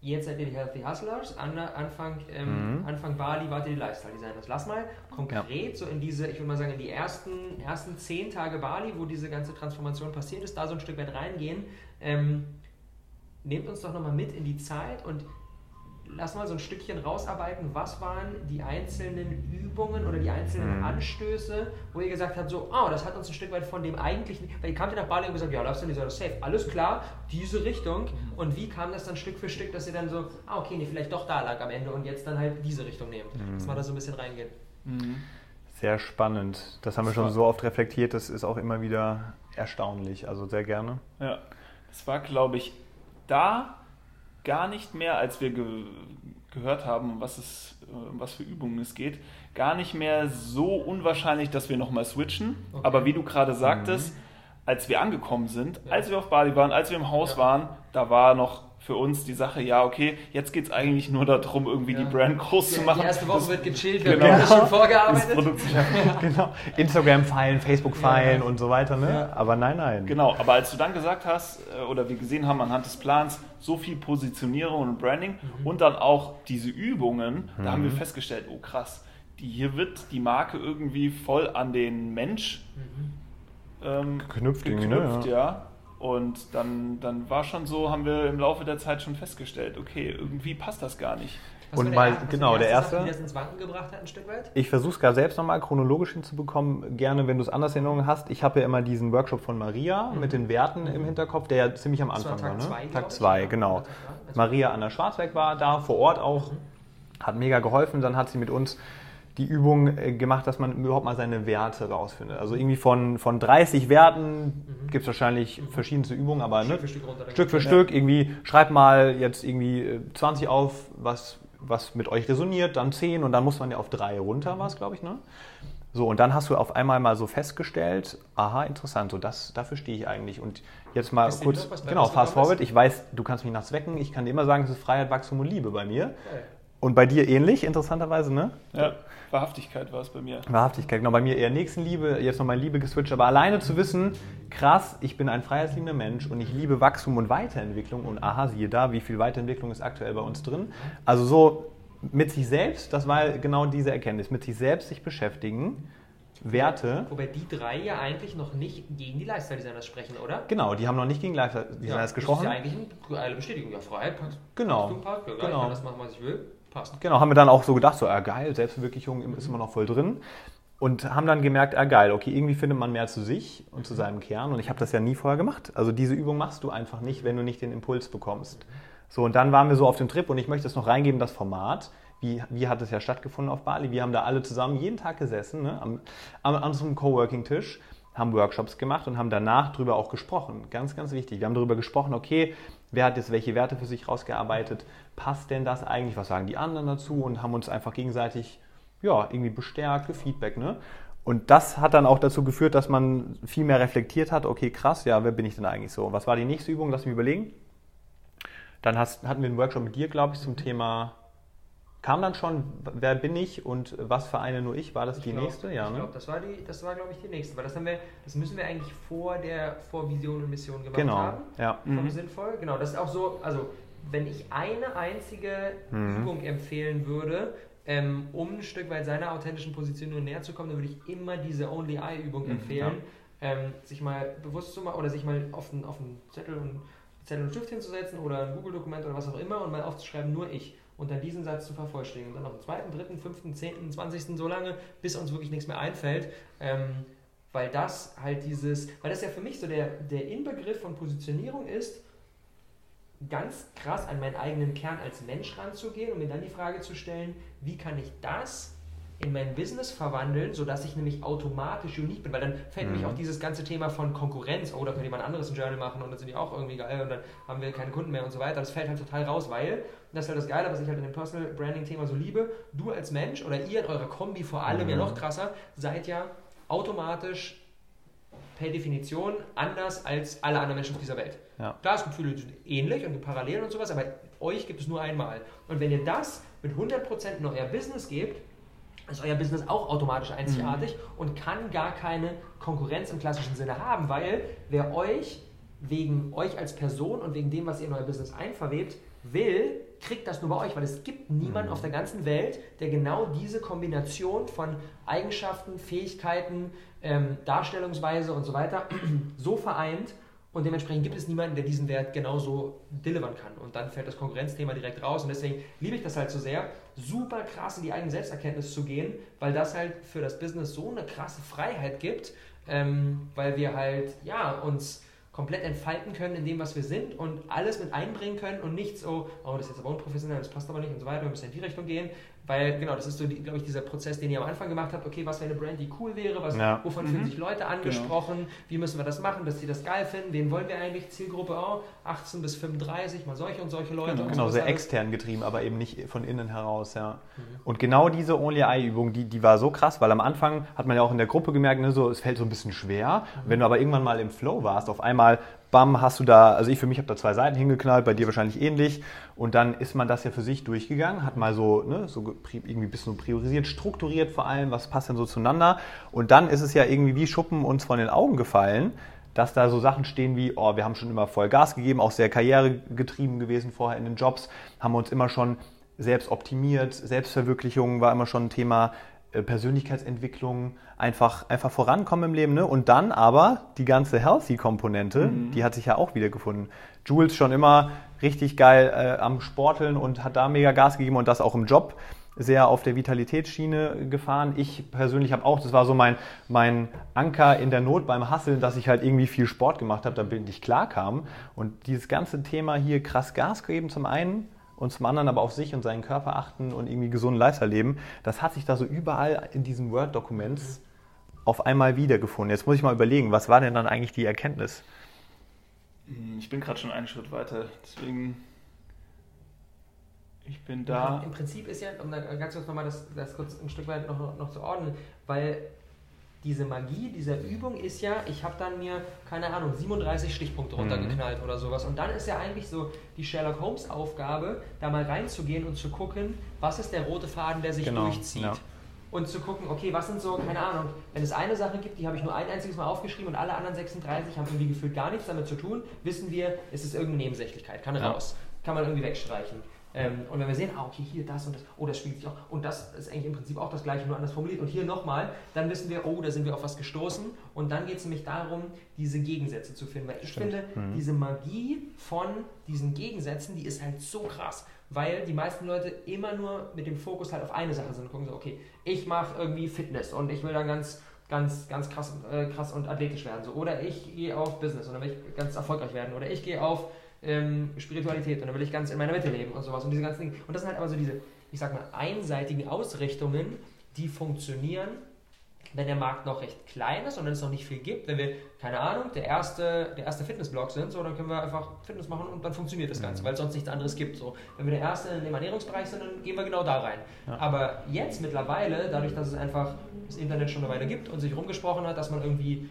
jetzt seid ihr die Healthy Hustlers, an, Anfang, ähm, Mhm. Anfang Bali wart ihr die Lifestyle Designers. Lass mal konkret so in diese, ich würde mal sagen, in die ersten, ersten zehn Tage Bali, wo diese ganze Transformation passiert ist, da so ein Stück weit reingehen. Ähm, nehmt uns doch nochmal mit in die Zeit und lass mal so ein Stückchen rausarbeiten, was waren die einzelnen Übungen oder die einzelnen Mhm. Anstöße, wo ihr gesagt habt, so, oh, das hat uns ein Stück weit von dem eigentlichen, weil ihr kamt ja nach Bali und gesagt, ja, Lifestyle Designer safe, alles klar, diese Richtung. Und wie kam das dann Stück für Stück, dass ihr dann so, ah, okay, nee, vielleicht doch da lag am Ende und jetzt dann halt diese Richtung nehmt. Lass mal da so ein bisschen reingehen. Mhm. Sehr spannend. Das haben wir Das schon so oft reflektiert, das ist auch immer wieder erstaunlich. Also sehr gerne. Ja, das war, glaube ich, da gar nicht mehr, als wir ge gehört haben, was, es, äh, um was für Übungen es geht, gar nicht mehr so unwahrscheinlich, dass wir nochmal switchen. Okay. Aber wie du gerade sagtest, als wir angekommen sind, Ja. als wir auf Bali waren, als wir im Haus Ja. waren, da war noch für uns die Sache, ja, okay, jetzt geht es eigentlich nur darum, irgendwie Ja. die Brand groß zu Die, machen. die erste Woche Das- wird gechillt, wir Genau. haben schon vorgearbeitet. Zu genau. Instagram-Feilen, Facebook-Feilen Ja. und so weiter, ne? Ja. Aber nein, nein. Genau, aber als du dann gesagt hast, äh, oder wir gesehen haben anhand des Plans, so viel Positionierung und Branding Mhm. und dann auch diese Übungen, da haben wir Mhm. festgestellt, oh krass, die, hier wird die Marke irgendwie voll an den Mensch Mhm. ähm, Geknüpft ne? geknüpft, ja. Und dann, dann war schon so, haben wir im Laufe der Zeit schon festgestellt, okay, irgendwie passt das gar nicht. Was Und der mal- genau, der erste Sache, die das ins Wanken gebracht hat, ein Stück weit? Ich versuche es gerade selbst nochmal chronologisch hinzubekommen. Gerne, wenn du es anders in Erinnerung hast. Ich habe ja immer diesen Workshop von Maria Mhm. mit den Werten im Hinterkopf, der ja ziemlich am Das war Anfang war. Tag Ne? Tag ich. 2, Ja, genau. Tag zwei. Also- Maria Anna Schwarzweg war da vor Ort auch, hat mega geholfen. Dann hat sie mit uns die Übung äh, gemacht, dass man überhaupt mal seine Werte rausfindet. Also irgendwie von, von 30 Werten Mhm. gibt es wahrscheinlich verschiedenste Übungen, aber ne, Stück für Stück Stück für. Stück irgendwie, schreibt mal jetzt irgendwie äh, 20 auf, was, was mit euch resoniert, dann 10 und dann muss man ja auf 3 runter, war es, glaube ich, ne? So, und dann hast du auf einmal mal so festgestellt, aha, interessant, so das, dafür stehe ich eigentlich. Und jetzt mal kurz, genau, fast forward, ich weiß, du kannst mich nachts wecken, ich kann dir immer sagen, es ist Freiheit, Wachstum und Liebe bei mir. Geil. Und bei dir ähnlich, interessanterweise, ne? Ja, Wahrhaftigkeit war es bei mir. Wahrhaftigkeit, genau, bei mir eher Nächstenliebe, jetzt noch meine Liebe geswitcht, aber alleine zu wissen, krass, ich bin ein freiheitsliebender Mensch und ich liebe Wachstum und Weiterentwicklung und aha, siehe da, wie viel Weiterentwicklung ist aktuell bei uns drin. Also so mit sich selbst, das war genau diese Erkenntnis, mit sich selbst sich beschäftigen, Werte, Wobei die drei ja eigentlich noch nicht gegen die Lifestyle-Designers sprechen, oder? genau, die haben noch nicht gegen Lifestyle-Designers gesprochen. Das ist ja eigentlich eine geile Bestätigung. Ja, Freiheit passt. Genau. Wachstum passt, ja, geil, Genau. Ich kann das machen, was ich will. Passt. Genau, haben wir dann auch so gedacht, so, ah, geil, Selbstverwirklichung ist immer noch voll drin. Und haben dann gemerkt, ah, geil, okay, irgendwie findet man mehr zu sich und zu seinem Kern. Und ich habe das ja nie vorher gemacht. Also diese Übung machst du einfach nicht, wenn du nicht den Impuls bekommst. So, und dann waren wir so auf dem Trip und ich möchte es noch reingeben, das Format. Wie, wie hat es ja stattgefunden auf Bali? Wir haben da alle zusammen jeden Tag gesessen, ne, am, am, an einem Coworking-Tisch, haben Workshops gemacht und haben danach drüber auch gesprochen. Ganz, ganz wichtig. Wir haben darüber gesprochen, okay, wer hat jetzt welche Werte für sich rausgearbeitet? Passt denn das eigentlich? Was sagen die anderen dazu? Und haben uns einfach gegenseitig ja, irgendwie bestärkt, Feedback. Ne? Und das hat dann auch dazu geführt, dass man viel mehr reflektiert hat, okay, krass, ja, wer bin ich denn eigentlich so? Was war die nächste Übung? Lass mich überlegen. Dann hast, hatten wir einen Workshop mit dir, glaube ich, zum Thema, kam dann schon, wer bin ich und was vereine nur ich? War das die glaub, nächste? Ja, ich ne? glaube, das war, die, das war glaube ich, die nächste. Weil das, haben wir, das müssen wir eigentlich vor der vor Vision und Mission gemacht Genau, haben. ja. Vom Mhm. Sinnvoll. Genau, das ist auch so, also wenn ich eine einzige Mhm. Übung empfehlen würde, ähm, um ein Stück weit seiner authentischen Position näher zu kommen, dann würde ich immer diese Only Eye-Übung Mhm, empfehlen, ähm, sich mal bewusst zu machen oder sich mal auf einen, auf einen Zettel und Zettel und Stift hinzusetzen oder ein Google-Dokument oder was auch immer und mal aufzuschreiben, nur ich. Und dann diesen Satz zu vervollständigen. Und dann noch den zweiten, dritten, fünften, zehnten, zwanzigsten, so lange, bis uns wirklich nichts mehr einfällt. Ähm, weil das halt dieses, weil das ja für mich so der, der Inbegriff von Positionierung ist, ganz krass an meinen eigenen Kern als Mensch ranzugehen und mir dann die Frage zu stellen, wie kann ich das in mein Business verwandeln, sodass ich nämlich automatisch unique bin, weil dann fällt nämlich Mhm. auch dieses ganze Thema von Konkurrenz, oh, da könnte jemand anderes ein Journal machen und dann sind die auch irgendwie geil und dann haben wir keine Kunden mehr und so weiter. Das fällt halt total raus, weil, das ist halt das Geile, was ich halt in dem Personal Branding Thema so liebe, du als Mensch oder ihr in eurer Kombi vor allem, ja Mhm. noch krasser, seid ja automatisch per Definition anders als alle anderen Menschen auf dieser Welt. Ja. Klar, es gibt viele, die sind ähnlich und gibt Parallelen und sowas, aber euch gibt es nur einmal. Und wenn ihr das mit 100% in euer Business gebt, ist euer Business auch automatisch einzigartig und kann gar keine Konkurrenz im klassischen Sinne haben, weil wer euch wegen euch als Person und wegen dem, was ihr in euer Business einverwebt, will, kriegt das nur bei euch, weil es gibt niemanden Mhm. auf der ganzen Welt, der genau diese Kombination von Eigenschaften, Fähigkeiten, ähm, Darstellungsweise und so weiter so vereint und dementsprechend gibt es niemanden, der diesen Wert genauso delivern kann. Und dann fällt das Konkurrenzthema direkt raus. Und deswegen liebe ich das halt so sehr, super krass in die eigene Selbsterkenntnis zu gehen, weil das halt für das Business so eine krasse Freiheit gibt, ähm, weil wir halt ja uns komplett entfalten können in dem, was wir sind und alles mit einbringen können und nicht so, oh, das ist jetzt aber unprofessionell, das passt aber nicht und so weiter, wir müssen in die Richtung gehen. Weil, genau, das ist so, glaube ich, dieser Prozess, den ihr am Anfang gemacht habt. Okay, was wäre eine Brand, die cool wäre? Was, Ja. Wovon Mhm. fühlen sich Leute angesprochen? Wie müssen wir das machen, dass die das geil finden? Wen wollen wir eigentlich? Zielgruppe oh, 18 bis 35, mal solche und solche Leute. Genau. und Genau, sehr alles. extern getrieben, aber eben nicht von innen heraus, ja. Mhm. Und genau diese Only-Eye-Übung, die, die war so krass, weil am Anfang hat man ja auch in der Gruppe gemerkt, ne, so, es fällt so ein bisschen schwer. Wenn du aber irgendwann mal im Flow warst, auf einmal, bam, hast du da, also ich für mich habe da zwei Seiten hingeknallt, bei dir wahrscheinlich ähnlich. Und dann ist man das ja für sich durchgegangen, hat mal so, ne, so irgendwie ein bisschen priorisiert, strukturiert vor allem, was passt denn so zueinander. Und dann ist es ja irgendwie wie Schuppen uns von den Augen gefallen, dass da so Sachen stehen wie, oh, wir haben schon immer voll Gas gegeben, auch sehr karrieregetrieben gewesen vorher in den Jobs, haben uns immer schon selbst optimiert, Selbstverwirklichung war immer schon ein Thema, äh, Persönlichkeitsentwicklung, einfach, einfach vorankommen im Leben. Ne? Und dann aber die ganze Healthy-Komponente, die hat sich ja auch wiedergefunden. Jules schon immer richtig geil äh, am Sporteln und hat da mega Gas gegeben und das auch im Job sehr auf der Vitalitätsschiene gefahren. Ich persönlich habe auch, das war so mein, mein Anker in der Not beim Hasseln, dass ich halt irgendwie viel Sport gemacht habe, damit ich klar kam. Und dieses ganze Thema hier krass Gas geben zum einen und zum anderen aber auf sich und seinen Körper achten und irgendwie gesunden Lifestyle leben, das hat sich da so überall in diesen Word-Documents auf einmal wiedergefunden. Jetzt muss ich mal überlegen, was war denn dann eigentlich die Erkenntnis? Hm, Ich bin gerade schon einen Schritt weiter, deswegen. Ich bin Ja, da. Im Prinzip ist ja, um da ganz kurz nochmal das, das kurz ein Stück weit noch, noch zu ordnen, weil diese Magie dieser Übung ist ja, ich habe dann mir, keine Ahnung, 37 Stichpunkte Mhm. runtergeknallt oder sowas. Und dann ist ja eigentlich so die Sherlock Holmes Aufgabe, da mal reinzugehen und zu gucken, was ist der rote Faden, der sich Genau, durchzieht. ja. Und zu gucken, okay, was sind so, keine Ahnung, wenn es eine Sache gibt, die habe ich nur ein einziges Mal aufgeschrieben und alle anderen 36 haben irgendwie gefühlt gar nichts damit zu tun, wissen wir, es ist irgendeine Nebensächlichkeit, kann Ja. raus, kann man irgendwie wegstreichen. Ähm, und wenn wir sehen, ah, okay, hier das und das, oh, das spiegelt sich auch, und das ist eigentlich im Prinzip auch das gleiche, nur anders formuliert, und hier nochmal, dann wissen wir, oh, da sind wir auf was gestoßen. Und dann geht es nämlich darum, diese Gegensätze zu finden. Weil ich Stimmt. finde, Mhm. diese Magie von diesen Gegensätzen, die ist halt so krass. Weil die meisten Leute immer nur mit dem Fokus halt auf eine Sache sind und gucken so, okay, ich mache irgendwie Fitness und ich will dann ganz, ganz, ganz krass, äh, krass und athletisch werden. So. Oder ich gehe auf Business und dann will ich ganz erfolgreich werden. Oder ich gehe auf ähm, Spiritualität und dann will ich ganz in meiner Mitte leben und sowas und diese ganzen Dinge. Und das sind halt aber so diese, ich sag mal, einseitigen Ausrichtungen, die funktionieren, wenn der Markt noch recht klein ist und wenn es noch nicht viel gibt. Wenn wir, keine Ahnung, der erste, der erste Fitnessblog sind, so, dann können wir einfach Fitness machen und dann funktioniert das Ganze, weil es sonst nichts anderes gibt. So. Wenn wir der erste in dem Ernährungsbereich sind, dann gehen wir genau da rein. Ja. Aber jetzt mittlerweile, dadurch, dass es einfach das Internet schon eine Weile gibt und sich rumgesprochen hat, dass man irgendwie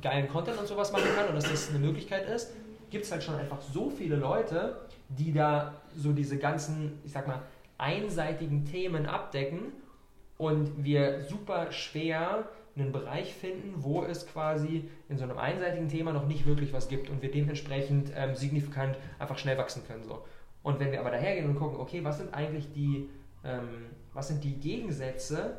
geilen Content und sowas machen kann und dass das eine Möglichkeit ist, gibt es halt schon einfach so viele Leute, die da so diese ganzen, ich sag mal, einseitigen Themen abdecken und wir super schwer einen Bereich finden, wo es quasi in so einem einseitigen Thema noch nicht wirklich was gibt und wir dementsprechend ähm, signifikant einfach schnell wachsen können. So. Und wenn wir aber dahergehen und gucken, okay, was sind eigentlich die, ähm, was sind die Gegensätze,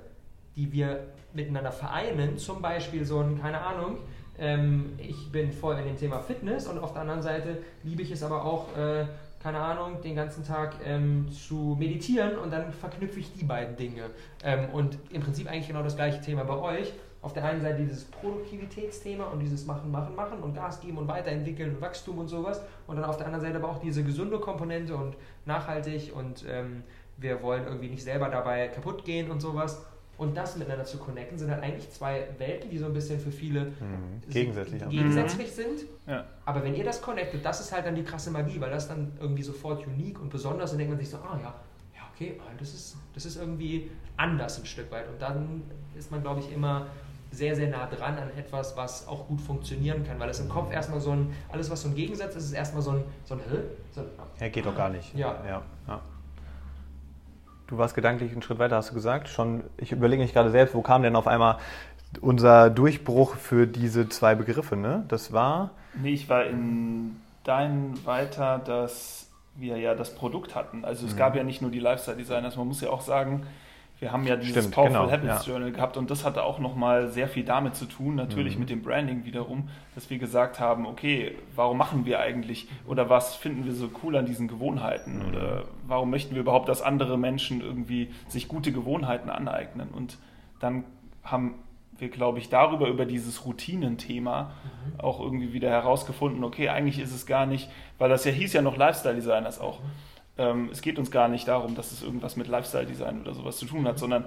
die wir miteinander vereinen, zum Beispiel so ein, keine Ahnung, ähm, ich bin voll in dem Thema Fitness und auf der anderen Seite liebe ich es aber auch, äh, keine Ahnung, den ganzen Tag ähm, zu meditieren und dann verknüpfe ich die beiden Dinge. Ähm, und im Prinzip eigentlich genau das gleiche Thema bei euch. Auf der einen Seite dieses Produktivitätsthema und dieses Machen, Machen, Machen und Gas geben und weiterentwickeln und Wachstum und sowas. Und dann auf der anderen Seite aber auch diese gesunde Komponente und nachhaltig und ähm, wir wollen irgendwie nicht selber dabei kaputt gehen und sowas. Und das miteinander zu connecten, sind halt eigentlich zwei Welten, die so ein bisschen für viele Mhm. Gegensätzlich, ja. gegensätzlich sind. Ja. Aber wenn ihr das connectet, das ist halt dann die krasse Magie, weil das dann irgendwie sofort unique und besonders und denkt man sich so, ah ja, ja okay, ah, das ist, das ist irgendwie anders ein Stück weit. Und dann ist man, glaube ich, immer sehr, sehr nah dran an etwas, was auch gut funktionieren kann, weil es im Kopf erstmal so ein, alles was so ein Gegensatz ist, ist erstmal so ein, so ein, Hä? so ein Ja, geht doch gar nicht. Ja. ja. ja. Du warst gedanklich einen Schritt weiter, hast du gesagt. Schon, ich überlege mich gerade selbst, wo kam denn auf einmal unser Durchbruch für diese zwei Begriffe? Ne? Das war. Nee, ich war in dein weiter, dass wir ja das Produkt hatten. Also es Mhm. gab ja nicht nur die Lifestyle Designers, man muss ja auch sagen, wir haben ja dieses Stimmt, Powerful genau, Habits ja. Journal gehabt und das hatte auch nochmal sehr viel damit zu tun, natürlich Mhm. mit dem Branding wiederum, dass wir gesagt haben, okay, warum machen wir eigentlich oder was finden wir so cool an diesen Gewohnheiten Mhm. oder warum möchten wir überhaupt, dass andere Menschen irgendwie sich gute Gewohnheiten aneignen und dann haben wir, glaube ich, darüber, über dieses Routinenthema auch irgendwie wieder herausgefunden, okay, eigentlich ist es gar nicht, weil das ja hieß ja noch Lifestyle Designers auch. Ähm, es geht uns gar nicht darum, dass es irgendwas mit Lifestyle Design oder sowas zu tun hat, sondern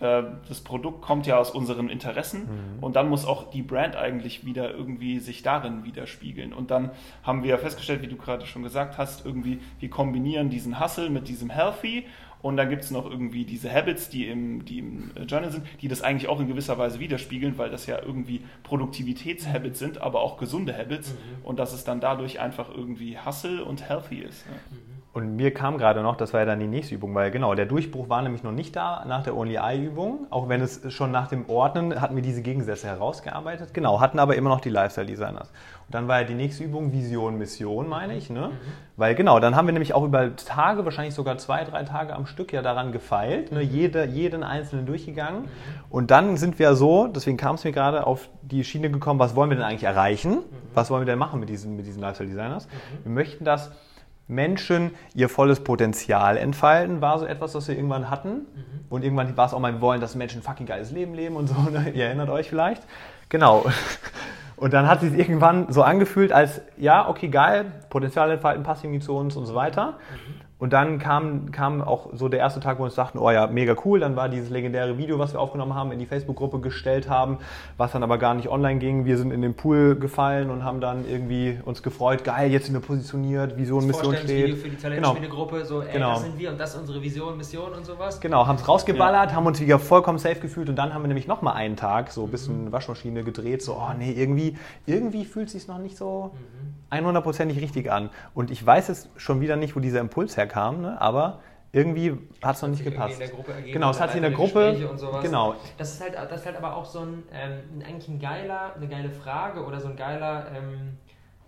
äh, das Produkt kommt ja aus unseren Interessen Mhm. und dann muss auch die Brand eigentlich wieder irgendwie sich darin widerspiegeln. Und dann haben wir festgestellt, wie du gerade schon gesagt hast, irgendwie, wir kombinieren diesen Hustle mit diesem Healthy und dann gibt es noch irgendwie diese Habits, die im, die im Journal sind, die das eigentlich auch in gewisser Weise widerspiegeln, weil das ja irgendwie Produktivitätshabits sind, aber auch gesunde Habits Mhm. und dass es dann dadurch einfach irgendwie Hustle und Healthy ist. Ja. Und mir kam gerade noch, das war ja dann die nächste Übung, weil genau, der Durchbruch war nämlich noch nicht da nach der Only Eye-Übung, auch wenn es schon nach dem Ordnen hatten wir diese Gegensätze herausgearbeitet, genau, hatten aber immer noch die Lifestyle-Designers. Und dann war ja die nächste Übung Vision, Mission, meine ich, ne? Weil genau, dann haben wir nämlich auch über Tage, wahrscheinlich sogar zwei, drei Tage am Stück ja daran gefeilt, ne? Jede, jeden einzelnen durchgegangen. Und dann sind wir so, deswegen kam es mir gerade, auf die Schiene gekommen, was wollen wir denn eigentlich erreichen? Was wollen wir denn machen mit diesen, mit diesen Lifestyle-Designers? Wir möchten das Menschen ihr volles Potenzial entfalten, war so etwas, was wir irgendwann hatten. Und irgendwann war es auch mal, wir wollen, dass Menschen ein fucking geiles Leben leben und so. Ne? Ihr erinnert euch vielleicht. Genau. Und dann hat sich irgendwann so angefühlt, als ja, okay, geil, Potenzial entfalten, passt irgendwie zu uns und so weiter. Und dann kam, kam auch so der erste Tag, wo wir uns dachten, oh ja, mega cool. Dann war dieses legendäre Video, was wir aufgenommen haben, in die Facebook-Gruppe gestellt haben, was dann aber gar nicht online ging. Wir sind in den Pool gefallen und haben dann irgendwie uns gefreut, geil, jetzt sind wir positioniert, Vision, Das Mission Vorstellungsvideo steht. für die Genau. Talentschmiede-Gruppe, so, ey, Genau. das sind wir und das ist unsere Vision, Mission und sowas. Genau, haben es rausgeballert, haben uns wieder vollkommen safe gefühlt und dann haben wir nämlich nochmal einen Tag so ein bisschen Waschmaschine gedreht, so, oh nee, irgendwie, irgendwie fühlt es sich noch nicht so Mhm. 100%ig richtig an. Und ich weiß jetzt schon wieder nicht, wo dieser Impuls herkam, ne? aber irgendwie hat es noch nicht gepasst. In der Gruppe ergeben, Genau, es hat sich in der Gruppe, Gespräche und sowas. genau, Das ist halt, das ist halt aber auch so ein, ähm, eigentlich ein geiler, eine geile Frage oder so ein geiler, ähm,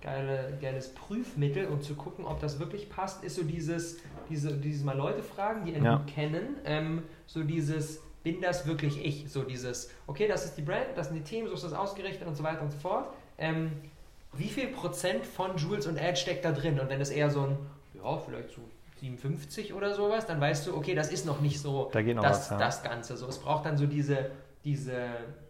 geile, geiles Prüfmittel, um zu gucken, ob das wirklich passt, ist so dieses, diese, dieses mal Leute fragen, die einen Ja. kennen, ähm, so dieses, bin das wirklich ich? So dieses, okay, das ist die Brand, das sind die Themen, so ist das ausgerichtet und so weiter und so fort. Wie viel Prozent von Jules und Ed steckt da drin? Und wenn es eher so ein, ja, vielleicht so 57 oder sowas, dann weißt du, okay, das ist noch nicht so Da das, was, ja. das Ganze. So, es braucht dann so diese, diese,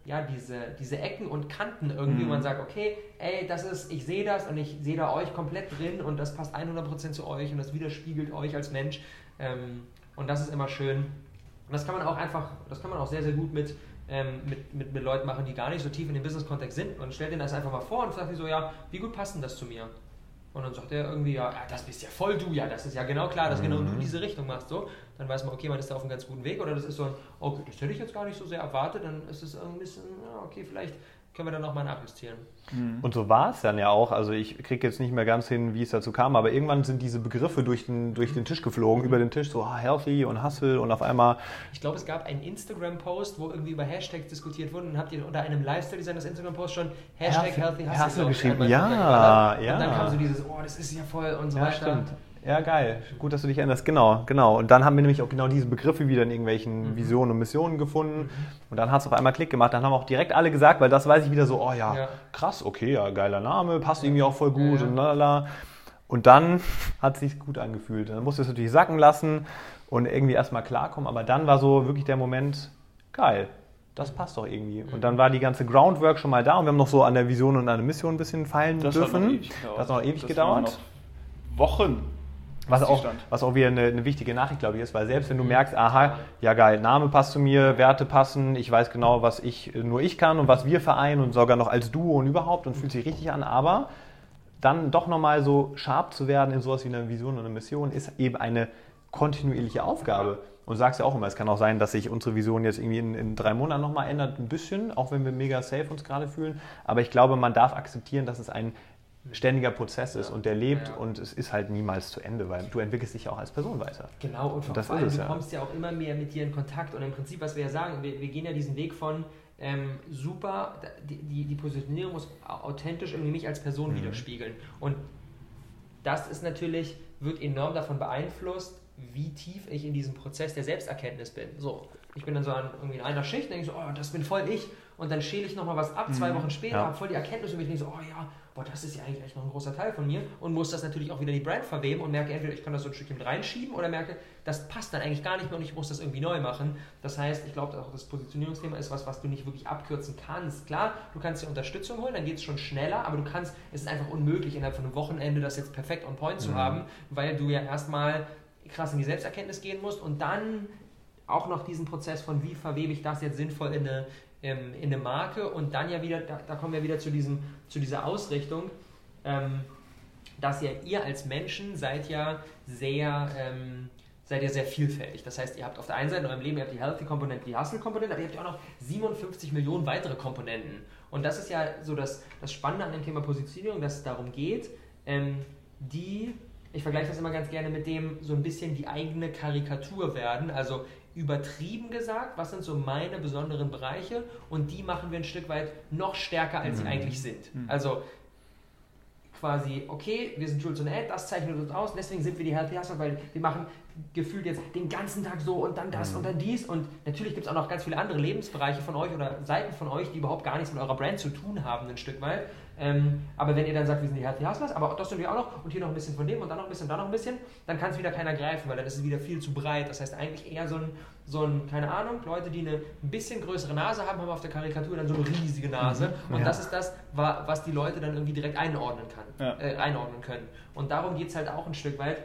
ja, diese, diese Ecken und Kanten irgendwie, Mhm. wo man sagt, okay, ey, das ist, ich sehe das und ich sehe da euch komplett drin und das passt 100% zu euch und das widerspiegelt euch als Mensch. Ähm, und das ist immer schön. Und das kann man auch einfach, das kann man auch sehr, sehr gut mit, ähm, mit, mit, mit Leuten machen, die gar nicht so tief in dem Business-Kontext sind. Und stellt denen das einfach mal vor und sagt so, ja, wie gut passt denn das zu mir? Und dann sagt er irgendwie, ja, das bist ja voll du, ja, das ist ja genau klar, dass genau du Mhm. diese Richtung machst. So. Dann weiß man, okay, man ist da auf einem ganz guten Weg. Oder das ist so ein, okay, das hätte ich jetzt gar nicht so sehr erwartet. Dann ist es ein bisschen, ja, okay, vielleicht können wir dann nochmal nachjustieren. Mhm. Und so war es dann ja auch. Also ich kriege jetzt nicht mehr ganz hin, wie es dazu kam, aber irgendwann sind diese Begriffe durch den, durch den Tisch geflogen, über den Tisch, so ah, healthy und hustle und auf einmal, Ich glaube, es gab einen Instagram-Post, wo irgendwie über Hashtags diskutiert wurde. Und dann habt ihr unter einem Lifestyle-Design das Instagram-Post schon Hashtag Healthy- Healthy Hustle, Hustle geschrieben. Ja, ja. Und dann kam so dieses, oh, das ist ja voll und so ja weiter. stimmt. Ja, geil. Gut, dass du dich erinnerst. Genau, genau. Und dann haben wir nämlich auch genau diese Begriffe wieder in irgendwelchen mhm. Visionen und Missionen gefunden. Mhm. Und dann hat es auf einmal Klick gemacht. Dann haben auch direkt alle gesagt, weil das weiß ich wieder so, oh ja, ja. krass, okay, ja, geiler Name, passt irgendwie auch voll gut ja. und lalala. Und dann hat es sich gut angefühlt. Dann musste es natürlich sacken lassen und irgendwie erstmal klarkommen. Aber dann war so wirklich der Moment, geil, das passt doch irgendwie. Und dann war die ganze Groundwork schon mal da und wir haben noch so an der Vision und an der Mission ein bisschen feilen das dürfen. Hat noch ewig das hat noch ewig das gedauert. Wochen. Was auch, was auch wieder eine, eine, wichtige Nachricht, glaube ich, ist, weil selbst wenn du merkst, aha, ja geil, Name passt zu mir, Werte passen, ich weiß genau, was ich nur ich kann und was wir vereinen und sogar noch als Duo und überhaupt und fühlt sich richtig an, aber dann doch nochmal so scharf zu werden in sowas wie eine Vision und eine Mission ist eben eine kontinuierliche Aufgabe. Und du sagst ja auch immer, es kann auch sein, dass sich unsere Vision jetzt irgendwie in, in drei Monaten nochmal ändert, ein bisschen, auch wenn wir mega safe uns gerade fühlen. Aber ich glaube, man darf akzeptieren, dass es ein ständiger Prozess ist ja. und der lebt ja. und es ist halt niemals zu Ende, weil du entwickelst dich ja auch als Person weiter. Genau, und, und das vor allem, du ja. kommst ja auch immer mehr mit dir in Kontakt und im Prinzip, was wir ja sagen, wir, wir gehen ja diesen Weg von ähm, super, die, die, die, Positionierung muss authentisch irgendwie mich als Person mhm. widerspiegeln und das ist natürlich, wird enorm davon beeinflusst, wie tief ich in diesem Prozess der Selbsterkenntnis bin. So, ich bin dann so an, irgendwie in einer Schicht, denke ich so, oh, das bin voll ich und dann schäle ich nochmal was ab, zwei mhm. Wochen später, ja. habe voll die Erkenntnis und ich denke so, oh ja, boah, das ist ja eigentlich echt noch ein großer Teil von mir und muss das natürlich auch wieder in die Brand verweben und merke entweder, ich kann das so ein Stückchen reinschieben oder merke, das passt dann eigentlich gar nicht mehr und ich muss das irgendwie neu machen. Das heißt, ich glaube auch das Positionierungsthema ist was, was du nicht wirklich abkürzen kannst. Klar, du kannst dir Unterstützung holen, dann geht es schon schneller, aber du kannst, es ist einfach unmöglich, innerhalb von einem Wochenende das jetzt perfekt on point zu mhm. haben, weil du ja erstmal krass in die Selbsterkenntnis gehen musst und dann auch noch diesen Prozess von wie verwebe ich das jetzt sinnvoll in eine, ähm, in eine Marke und dann ja wieder, da, da, kommen wir wieder zu, diesem, zu dieser Ausrichtung, ähm, dass ja ihr als Menschen seid ja sehr, ähm, seid ihr sehr vielfältig. Das heißt, ihr habt auf der einen Seite in eurem Leben, ihr habt die Healthy-Komponente, die Hustle-Komponente, aber ihr habt ja auch noch 57 Millionen weitere Komponenten. Und das ist ja so das, das Spannende an dem Thema Positionierung, dass es darum geht, ähm, die ich vergleiche das immer ganz gerne mit dem, so ein bisschen die eigene Karikatur werden. Also übertrieben gesagt, was sind so meine besonderen Bereiche und die machen wir ein Stück weit noch stärker, als mhm. sie eigentlich sind. Mhm. Also quasi, okay, wir sind Jules und Ed, das zeichnet uns aus, deswegen sind wir die Healthy Hustler, weil wir machen gefühlt jetzt den ganzen Tag so und dann das mhm. und dann dies und natürlich gibt es auch noch ganz viele andere Lebensbereiche von euch oder Seiten von euch, die überhaupt gar nichts mit eurer Brand zu tun haben, ein Stück weit. Ähm, aber wenn ihr dann sagt, wir sind die Healthy Hustlers, aber das sind wir auch noch und hier noch ein bisschen von dem und dann noch ein bisschen, da noch ein bisschen, dann kann es wieder keiner greifen, weil dann ist es wieder viel zu breit. Das heißt eigentlich eher so ein, so ein, keine Ahnung, Leute, die eine ein bisschen größere Nase haben, haben auf der Karikatur dann so eine riesige Nase. Mhm. Und ja. das ist das, was die Leute dann irgendwie direkt einordnen, kann, ja. äh, einordnen können. Und darum geht es halt auch ein Stück weit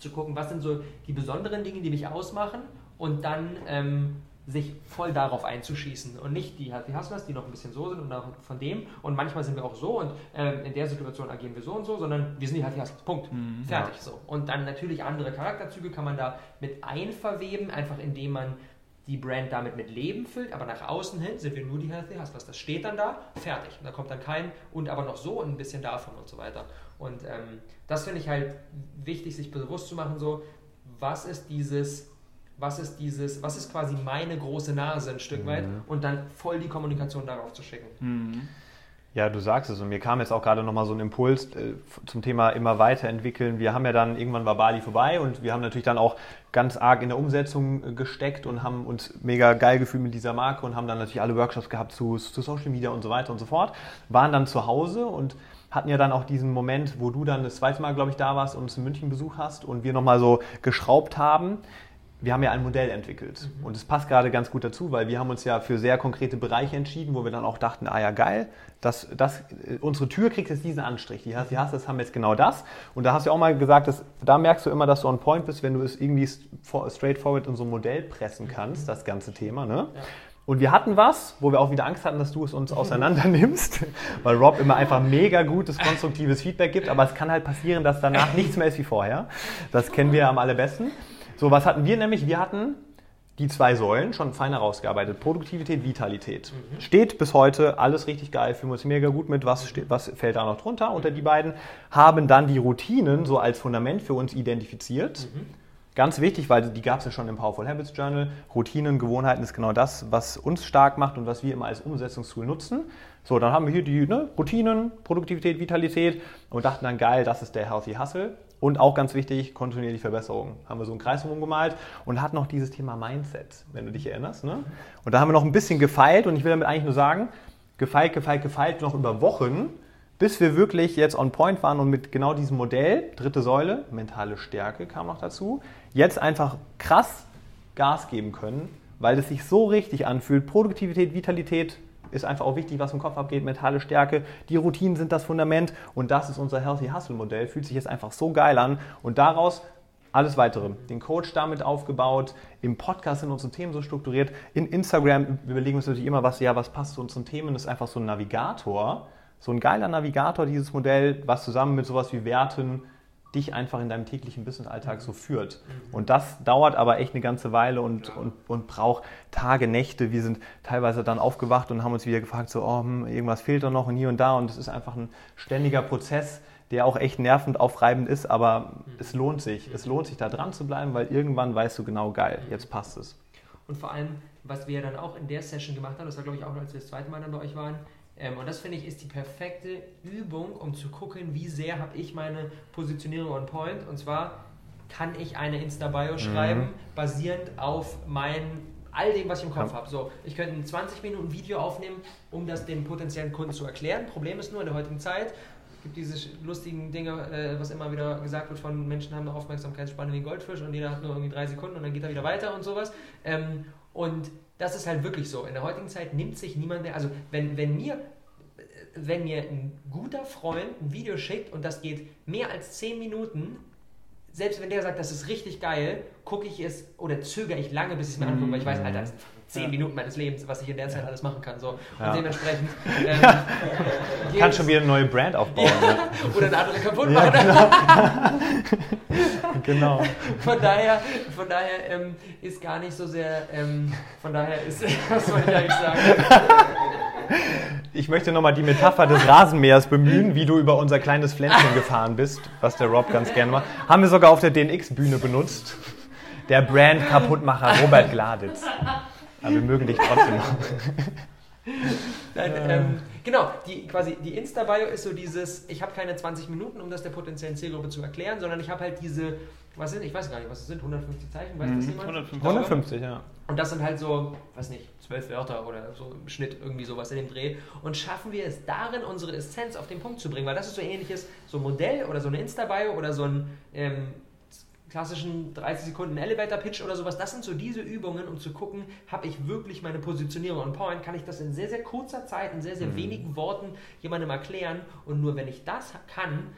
zu gucken, was sind so die besonderen Dinge, die mich ausmachen und dann ähm, sich voll darauf einzuschießen und nicht die Healthy Hustlers, die noch ein bisschen so sind und von dem und manchmal sind wir auch so und äh, in der Situation agieren wir so und so, sondern wir sind die Healthy Hustlers, Punkt, mhm, fertig ja. so. Und dann natürlich andere Charakterzüge kann man da mit einverweben, einfach indem man die Brand damit mit Leben füllt, aber nach außen hin sind wir nur die Healthy Hustlers. Das steht dann da, fertig. Und da kommt dann kein und aber noch so und ein bisschen davon und so weiter. Und ähm, das finde ich halt wichtig, sich bewusst zu machen, so, was ist dieses was ist dieses, was ist quasi meine große Nase ein Stück mhm. weit und dann voll die Kommunikation darauf zu schicken. Mhm. Ja, du sagst es und mir kam jetzt auch gerade nochmal so ein Impuls äh, zum Thema immer weiterentwickeln. Wir haben ja dann, irgendwann war Bali vorbei und wir haben natürlich dann auch ganz arg in der Umsetzung äh, gesteckt und haben uns mega geil gefühlt mit dieser Marke und haben dann natürlich alle Workshops gehabt zu, zu Social Media und so weiter und so fort. Waren dann zu Hause und hatten ja dann auch diesen Moment, wo du dann das zweite Mal, glaube ich, da warst und uns in München Besuch hast und wir nochmal so geschraubt haben wir haben ja ein Modell entwickelt. Mhm. Und es passt gerade ganz gut dazu, weil wir haben uns ja für sehr konkrete Bereiche entschieden, wo wir dann auch dachten, ah ja geil, das, das, äh, unsere Tür kriegt jetzt diesen Anstrich. Die hast, die hast, das haben jetzt genau das. Und da hast du auch mal gesagt, dass, da merkst du immer, dass du on point bist, wenn du es irgendwie straightforward in so ein Modell pressen kannst, das ganze Thema. Ne? Ja. Und wir hatten was, wo wir auch wieder Angst hatten, dass du es uns auseinander nimmst, weil Rob immer einfach mega gutes, konstruktives Feedback gibt. Aber es kann halt passieren, dass danach nichts mehr ist wie vorher. Das kennen wir am allerbesten. So, was hatten wir nämlich? Wir hatten die zwei Säulen schon fein herausgearbeitet. Produktivität, Vitalität. Mhm. Steht bis heute alles richtig geil, fühlen wir uns mega gut mit. Was, steht, was fällt da noch drunter unter die beiden? Haben dann die Routinen so als Fundament für uns identifiziert. Mhm. Ganz wichtig, weil die gab es ja schon im Powerful Habits Journal. Routinen, Gewohnheiten ist genau das, was uns stark macht und was wir immer als Umsetzungstool nutzen. So, dann haben wir hier die ne, Routinen, Produktivität, Vitalität und dachten dann, geil, das ist der Healthy Hustle. und auch ganz wichtig, kontinuierlich Verbesserung. Haben wir so einen Kreis rumgemalt und hat noch dieses Thema Mindset, wenn du dich erinnerst. Ne? Und da haben wir noch ein bisschen gefeilt und ich will damit eigentlich nur sagen, gefeilt, gefeilt, gefeilt, noch über Wochen, bis wir wirklich jetzt on point waren und mit genau diesem Modell, dritte Säule, mentale Stärke kam noch dazu, jetzt einfach krass Gas geben können, weil es sich so richtig anfühlt. Produktivität, Vitalität ist einfach auch wichtig, was im Kopf abgeht, mentale Stärke. Die Routinen sind das Fundament und das ist unser Healthy Hustle Modell. Fühlt sich jetzt einfach so geil an und daraus alles weitere. Den Coach damit aufgebaut, im Podcast sind unsere Themen so strukturiert, in Instagram überlegen wir uns natürlich immer, was, ja, was passt zu unseren Themen. Das ist einfach so ein Navigator, so ein geiler Navigator, dieses Modell, was zusammen mit sowas wie Werten dich einfach in deinem täglichen Business-Alltag so führt. Mhm. Und das dauert aber echt eine ganze Weile und, und, und braucht Tage, Nächte. Wir sind teilweise dann aufgewacht und haben uns wieder gefragt, so, oh, hm, irgendwas fehlt doch noch und hier und da. Und es ist einfach ein ständiger Prozess, der auch echt nervend aufreibend ist, aber mhm. es lohnt sich. Es lohnt sich, da dran zu bleiben, weil irgendwann weißt du genau, geil, mhm. jetzt passt es. Und vor allem, was wir dann auch in der Session gemacht haben, das war glaube ich auch, als wir das zweite Mal dann bei euch waren, ähm, und das finde ich ist die perfekte Übung, um zu gucken, wie sehr habe ich meine Positionierung on point. Und zwar kann ich eine Insta-Bio mhm. schreiben, basierend auf mein, all dem, was ich im Kopf ja. habe. So, ich könnte ein 20 Minuten Video aufnehmen, um das dem potenziellen Kunden zu erklären. Problem ist nur in der heutigen Zeit, es gibt diese lustigen Dinge, äh, was immer wieder gesagt wird von Menschen haben eine Aufmerksamkeitsspanne wie ein Goldfisch und jeder hat nur irgendwie drei Sekunden und dann geht er wieder weiter und sowas. Ähm, und das ist halt wirklich so. In der heutigen Zeit nimmt sich niemand mehr, also wenn, wenn mir wenn mir ein guter Freund ein Video schickt und das geht mehr als 10 Minuten, selbst wenn der sagt, das ist richtig geil, gucke ich es oder zögere ich lange, bis ich es mir angucke, weil ich weiß, Alter, das sind 10 ja. Minuten meines Lebens, was ich in der Zeit alles machen kann. So. Und ja. dementsprechend. Ähm, Kannst schon wieder eine neue Brand aufbauen. Ne? Oder eine andere kaputt machen. Genau. genau. Von daher, von daher ähm, ist gar nicht so sehr. Ähm, von daher ist. Was soll ich eigentlich sagen? Ich möchte nochmal die Metapher des Rasenmähers bemühen, wie du über unser kleines Pflänzchen gefahren bist, was der Rob ganz gerne macht. Haben wir sogar auf der DNX-Bühne benutzt. Der Brand-Kaputtmacher Robert Gladitz. Aber wir mögen dich trotzdem noch. Nein, ähm, genau, die, quasi die Insta-Bio ist so dieses, ich habe keine 20 Minuten, um das der potenziellen Zielgruppe zu erklären, sondern ich habe halt diese, was sind, ich weiß gar nicht, was das sind, 150 Zeichen, weiß das mhm. jemand? 150, 150, ja. Und das sind halt so, weiß nicht, zwölf Wörter oder so im Schnitt irgendwie sowas in dem Dreh. Und schaffen wir es darin, unsere Essenz auf den Punkt zu bringen, weil das ist so ähnliches, so ein Modell oder so eine Insta-Bio oder so ein ähm, klassischen 30 Sekunden Elevator Pitch oder sowas, das sind so diese Übungen, um zu gucken, habe ich wirklich meine Positionierung on point, kann ich das in sehr, sehr kurzer Zeit, in sehr, sehr mhm. wenigen Worten jemandem erklären und nur wenn ich das kann,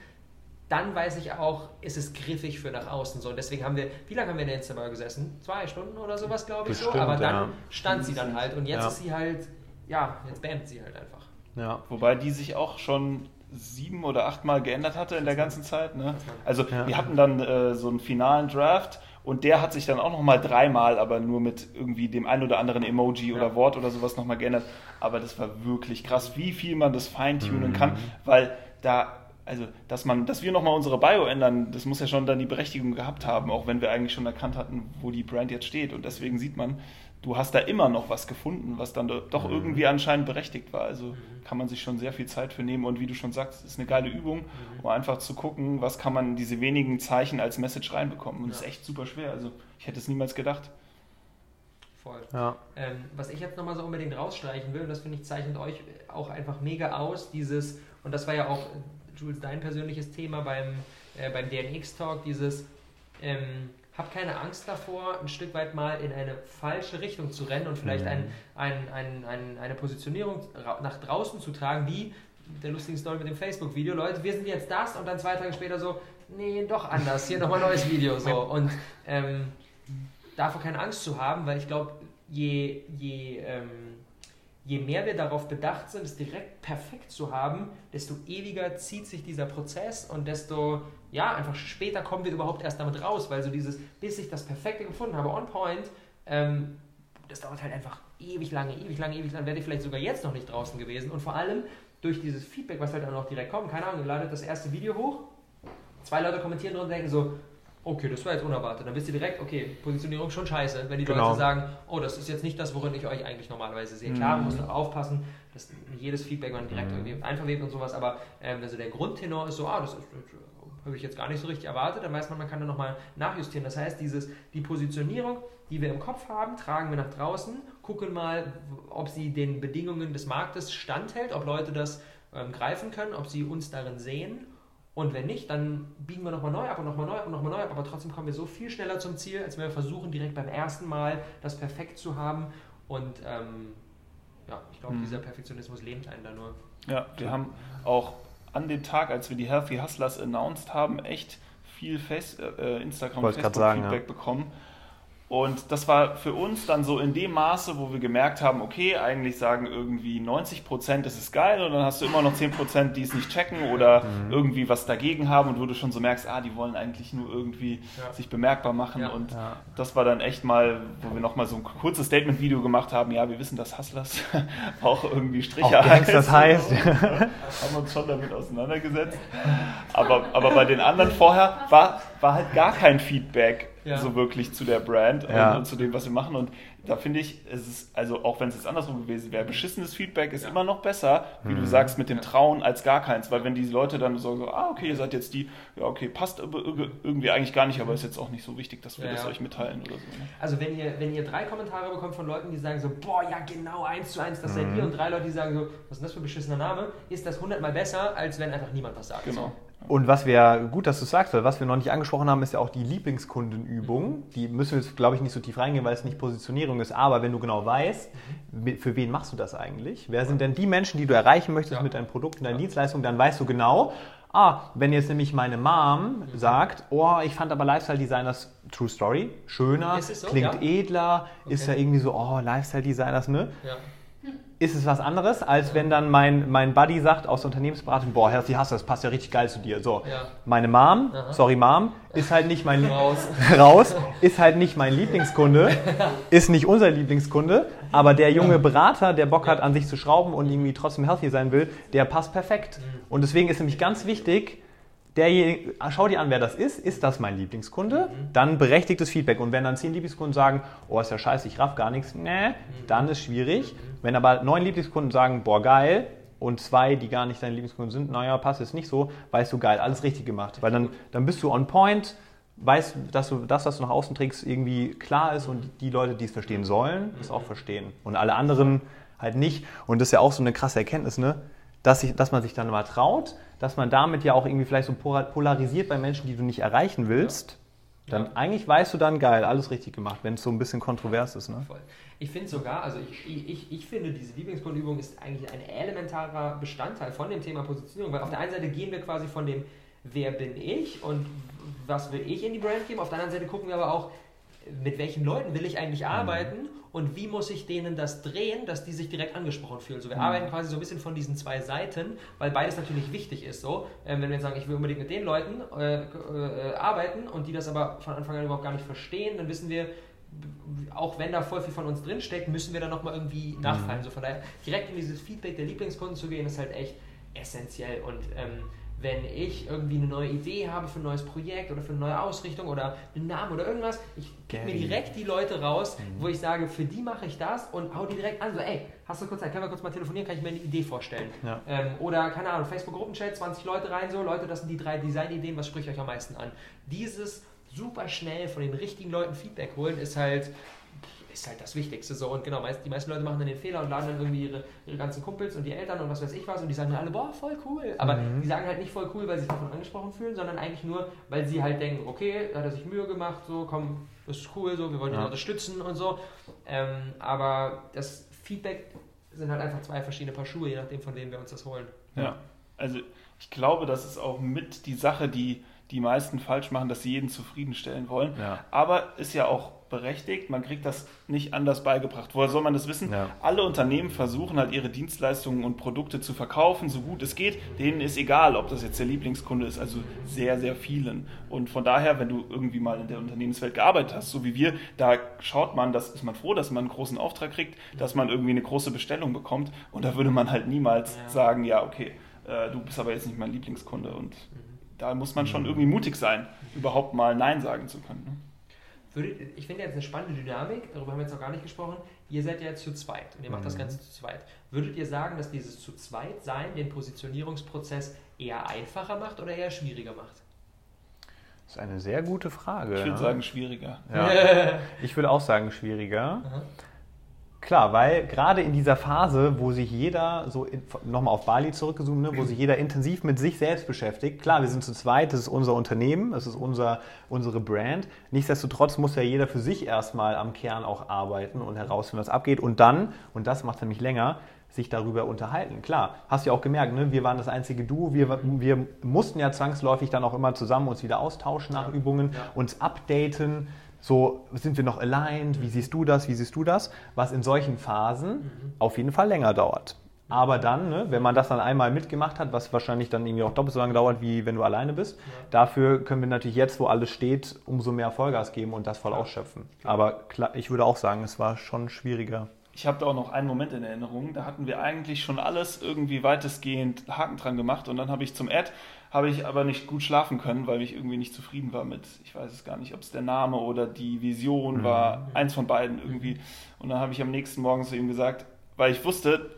dann weiß ich auch, ist es griffig für nach außen. So, und deswegen haben wir, wie lange haben wir in der Instagram gesessen? Zwei Stunden oder sowas, glaube ich Bestimmt, so. Aber dann ja. stand sie dann halt und jetzt ja. ist sie halt, ja, jetzt bammt sie halt einfach. Ja. Wobei die sich auch schon sieben oder acht Mal geändert hatte in der ganzen Zeit. Ne? Also ja. wir hatten dann äh, so einen finalen Draft und der hat sich dann auch nochmal dreimal, aber nur mit irgendwie dem ein oder anderen Emoji ja. oder Wort oder sowas nochmal geändert. Aber das war wirklich krass, wie viel man das feintunen mhm. kann, weil da also, dass man, dass wir nochmal unsere Bio ändern, das muss ja schon dann die Berechtigung gehabt haben, auch wenn wir eigentlich schon erkannt hatten, wo die Brand jetzt steht. Und deswegen sieht man, du hast da immer noch was gefunden, was dann doch mhm. irgendwie anscheinend berechtigt war. Also mhm. kann man sich schon sehr viel Zeit für nehmen und wie du schon sagst, ist eine geile Übung, mhm. um einfach zu gucken, was kann man in diese wenigen Zeichen als Message reinbekommen. Und ja. das ist echt super schwer. Also ich hätte es niemals gedacht. Voll. Ja. Ähm, was ich jetzt nochmal so unbedingt rausstreichen will, und das finde ich zeichnet euch auch einfach mega aus, dieses, und das war ja auch, Jules, dein persönliches Thema beim, äh, beim DNX-Talk, dieses ähm, hab keine Angst davor, ein Stück weit mal in eine falsche Richtung zu rennen und vielleicht mhm. ein, ein, ein, ein, eine Positionierung nach draußen zu tragen, wie der lustigen Story mit dem Facebook-Video. Leute, wir sind jetzt das und dann zwei Tage später so, nee, doch anders, hier nochmal ein neues Video. So. Und ähm, davor keine Angst zu haben, weil ich glaube, je, je ähm, je mehr wir darauf bedacht sind, es direkt perfekt zu haben, desto ewiger zieht sich dieser Prozess und desto, ja, einfach später kommen wir überhaupt erst damit raus, weil so dieses, bis ich das Perfekte gefunden habe, on point, ähm, das dauert halt einfach ewig lange, ewig lange, ewig lange, wäre ich vielleicht sogar jetzt noch nicht draußen gewesen. Und vor allem durch dieses Feedback, was halt auch noch direkt kommt, keine Ahnung, ihr ladet das erste Video hoch, zwei Leute kommentieren drunter und denken so, okay, das war jetzt unerwartet. Dann wisst ihr direkt, okay, Positionierung schon scheiße, wenn die genau. Leute sagen, oh, das ist jetzt nicht das, worin ich euch eigentlich normalerweise sehe. Klar, man muss noch aufpassen, dass jedes Feedback man direkt mhm. irgendwie einverwebt und sowas, aber ähm, also der Grundtenor ist so, ah, das ist, habe ich jetzt gar nicht so richtig erwartet, dann weiß man, man kann da nochmal nachjustieren. Das heißt, dieses, die Positionierung, die wir im Kopf haben, tragen wir nach draußen, gucken mal, ob sie den Bedingungen des Marktes standhält, ob Leute das ähm, greifen können, ob sie uns darin sehen. Und wenn nicht, dann biegen wir nochmal neu ab und nochmal neu ab und nochmal neu ab. Aber trotzdem kommen wir so viel schneller zum Ziel, als wenn wir versuchen, direkt beim ersten Mal das perfekt zu haben. Und ähm, ja, ich glaube, mhm. dieser Perfektionismus lähmt einen da nur. Ja, wir haben auch an dem Tag, als wir die Healthy Hustlers announced haben, echt viel Face, äh, Instagram, Facebook-Feedback ja. bekommen und das war für uns dann so in dem Maße, wo wir gemerkt haben, okay, eigentlich sagen irgendwie 90 Prozent, das ist geil, und dann hast du immer noch 10 Prozent, die es nicht checken oder mhm. irgendwie was dagegen haben und wo du schon so merkst, ah, die wollen eigentlich nur irgendwie ja. sich bemerkbar machen. Ja. Und ja. das war dann echt mal, wo wir nochmal so ein kurzes Statement-Video gemacht haben, ja, wir wissen, dass Hustlers auch irgendwie Striche auch heißt. das heißt. haben uns schon damit auseinandergesetzt. Aber, aber bei den anderen vorher war, war halt gar kein Feedback ja. so wirklich zu der Brand ja. und, und, zu dem, was wir machen. Und da finde ich, es ist, also auch wenn es jetzt andersrum gewesen wäre, beschissenes Feedback ist ja. immer noch besser, wie mhm. du sagst, mit dem Trauen als gar keins. Weil wenn die Leute dann so, so, ah, okay, ihr seid jetzt die, ja, okay, passt irgendwie eigentlich gar nicht, aber ist jetzt auch nicht so wichtig, dass wir das euch mitteilen oder so. Ne? Also wenn ihr, wenn ihr drei Kommentare bekommt von Leuten, die sagen so, boah, ja genau, eins zu eins, das mhm. seid ihr, und drei Leute, die sagen so, was ist denn das für ein beschissener Name, ist das hundertmal besser, als wenn einfach niemand was sagt. Genau. Und was wir, gut, dass du sagst, weil was wir noch nicht angesprochen haben, ist ja auch die Lieblingskundenübung. Die müssen wir jetzt, glaube ich, nicht so tief reingehen, weil es nicht Positionierung ist. Aber wenn du genau weißt, für wen machst du das eigentlich? Wer sind denn die Menschen, die du erreichen möchtest ja. mit deinen Produkten, deinen ja. Dienstleistungen? Dann weißt du genau, ah, wenn jetzt nämlich meine Mom sagt, oh, ich fand aber Lifestyle Designers True Story schöner, so? klingt ja? edler, okay. ist ja irgendwie so, oh, Lifestyle Designers, ne? Ja ist es was anderes, als wenn dann mein, mein Buddy sagt aus der Unternehmensberatung, boah, Herr, hast das passt ja richtig geil zu dir. So, ja. meine Mom, Aha. sorry Mom, ist halt nicht mein raus. raus, ist halt nicht mein Lieblingskunde, ist nicht unser Lieblingskunde, aber der junge Berater, der Bock hat, an sich zu schrauben und irgendwie trotzdem healthy sein will, der passt perfekt. Mhm. Und deswegen ist nämlich ganz wichtig, derjenige, schau dir an, wer das ist. Ist das mein Lieblingskunde? Mhm. Dann berechtigtes Feedback. Und wenn dann zehn Lieblingskunden sagen, oh, ist ja scheiße, ich raff gar nichts, nee, mhm. dann ist schwierig. Mhm. Wenn aber neun Lieblingskunden sagen, boah, geil, und zwei, die gar nicht deine Lieblingskunden sind, naja, passt jetzt nicht so, weißt du, geil, alles richtig gemacht. Weil dann, dann bist du on point, weißt, dass du das, was du nach außen trägst, irgendwie klar ist und die Leute, die es verstehen sollen, es auch verstehen. Und alle anderen halt nicht. Und das ist ja auch so eine krasse Erkenntnis, ne? dass, ich, dass man sich dann mal traut, dass man damit ja auch irgendwie vielleicht so polarisiert bei Menschen, die du nicht erreichen willst. Ja. Dann ja. eigentlich weißt du dann geil, alles richtig gemacht, wenn es so ein bisschen kontrovers ist. Ne? Voll. Ich finde sogar, also ich, ich, ich finde, diese Lieblingskundenübung ist eigentlich ein elementarer Bestandteil von dem Thema Positionierung, weil auf der einen Seite gehen wir quasi von dem, wer bin ich und was will ich in die Brand geben, auf der anderen Seite gucken wir aber auch, mit welchen Leuten will ich eigentlich mhm. Und wie muss ich denen das drehen, dass die sich direkt angesprochen fühlen. So, wir mhm. arbeiten quasi so ein bisschen von diesen zwei Seiten, weil beides natürlich wichtig ist. So, ähm, wenn wir jetzt sagen, ich will unbedingt mit den Leuten äh, äh, arbeiten und die das aber von Anfang an überhaupt gar nicht verstehen, dann wissen wir, auch wenn da voll viel von uns drinsteckt, müssen wir da nochmal irgendwie mhm. nachfallen. Mhm. So von daher direkt in dieses Feedback der Lieblingskunden zu gehen, ist halt echt essentiell und ähm, wenn ich irgendwie eine neue Idee habe für ein neues Projekt oder für eine neue Ausrichtung oder einen Namen oder irgendwas, ich pick mir direkt die Leute raus, mhm. wo ich sage, für die mache ich das und hau die direkt an. So, ey, hast du kurz Zeit, können wir kurz mal telefonieren, kann ich mir eine Idee vorstellen. Ja. Ähm, oder, keine Ahnung, Facebook-Gruppenchat, 20 Leute rein, so, Leute, das sind die drei Designideen, was spricht euch am meisten an? Dieses super schnell von den richtigen Leuten Feedback holen, ist halt ist halt das Wichtigste so. Und genau, die meisten Leute machen dann den Fehler und laden dann irgendwie ihre, ihre ganzen Kumpels und die Eltern und was weiß ich was und die sagen dann alle, boah, voll cool. Aber mhm. die sagen halt nicht voll cool, weil sie sich davon angesprochen fühlen, sondern eigentlich nur, weil sie halt denken, okay, da hat er sich Mühe gemacht, so, komm, das ist cool, so, wir wollen ihn ja. unterstützen und so. Ähm, aber das Feedback sind halt einfach zwei verschiedene Paar Schuhe, je nachdem, von denen wir uns das holen. Ja, also ich glaube, das ist auch mit die Sache, die die meisten falsch machen, dass sie jeden zufriedenstellen wollen. Ja. Aber ist ja auch berechtigt, man kriegt das nicht anders beigebracht. Woher soll man das wissen? Ja. Alle Unternehmen versuchen halt ihre Dienstleistungen und Produkte zu verkaufen, so gut es geht. Denen ist egal, ob das jetzt der Lieblingskunde ist, also sehr, sehr vielen. Und von daher, wenn du irgendwie mal in der Unternehmenswelt gearbeitet hast, so wie wir, da schaut man, das ist man froh, dass man einen großen Auftrag kriegt, dass man irgendwie eine große Bestellung bekommt. Und da würde man halt niemals ja. sagen, ja, okay, äh, du bist aber jetzt nicht mein Lieblingskunde. Und. Da muss man schon irgendwie mutig sein, überhaupt mal Nein sagen zu können. Ne? Ich finde jetzt eine spannende Dynamik, darüber haben wir jetzt noch gar nicht gesprochen. Ihr seid ja jetzt zu zweit und ihr macht mhm. das Ganze zu zweit. Würdet ihr sagen, dass dieses zu zweit sein den Positionierungsprozess eher einfacher macht oder eher schwieriger macht? Das ist eine sehr gute Frage. Ich würde sagen, schwieriger. Ja. Ich würde auch sagen, schwieriger. Klar, weil gerade in dieser Phase, wo sich jeder, so nochmal auf Bali zurückgezoomt, ne, wo sich jeder intensiv mit sich selbst beschäftigt. Klar, wir sind zu zweit, das ist unser Unternehmen, das ist unser, unsere Brand. Nichtsdestotrotz muss ja jeder für sich erstmal am Kern auch arbeiten und herausfinden, was abgeht. Und dann, und das macht nämlich länger, sich darüber unterhalten. Klar, hast du ja auch gemerkt, ne? wir waren das einzige Duo, wir, wir mussten ja zwangsläufig dann auch immer zusammen uns wieder austauschen nach ja. Übungen, ja. uns updaten, so sind wir noch aligned, wie siehst du das, wie siehst du das, was in solchen Phasen mhm. auf jeden Fall länger dauert. Aber dann, ne, wenn man das dann einmal mitgemacht hat, was wahrscheinlich dann irgendwie auch doppelt so lange dauert, wie wenn du alleine bist, ja. dafür können wir natürlich jetzt, wo alles steht, umso mehr Vollgas geben und das voll ausschöpfen. Aber klar, ich würde auch sagen, es war schon schwieriger ich habe da auch noch einen Moment in Erinnerung, da hatten wir eigentlich schon alles irgendwie weitestgehend Haken dran gemacht und dann habe ich zum Ad, habe ich aber nicht gut schlafen können, weil ich irgendwie nicht zufrieden war mit, ich weiß es gar nicht, ob es der Name oder die Vision mhm. war, eins von beiden irgendwie. Und dann habe ich am nächsten Morgen zu ihm gesagt, weil ich wusste,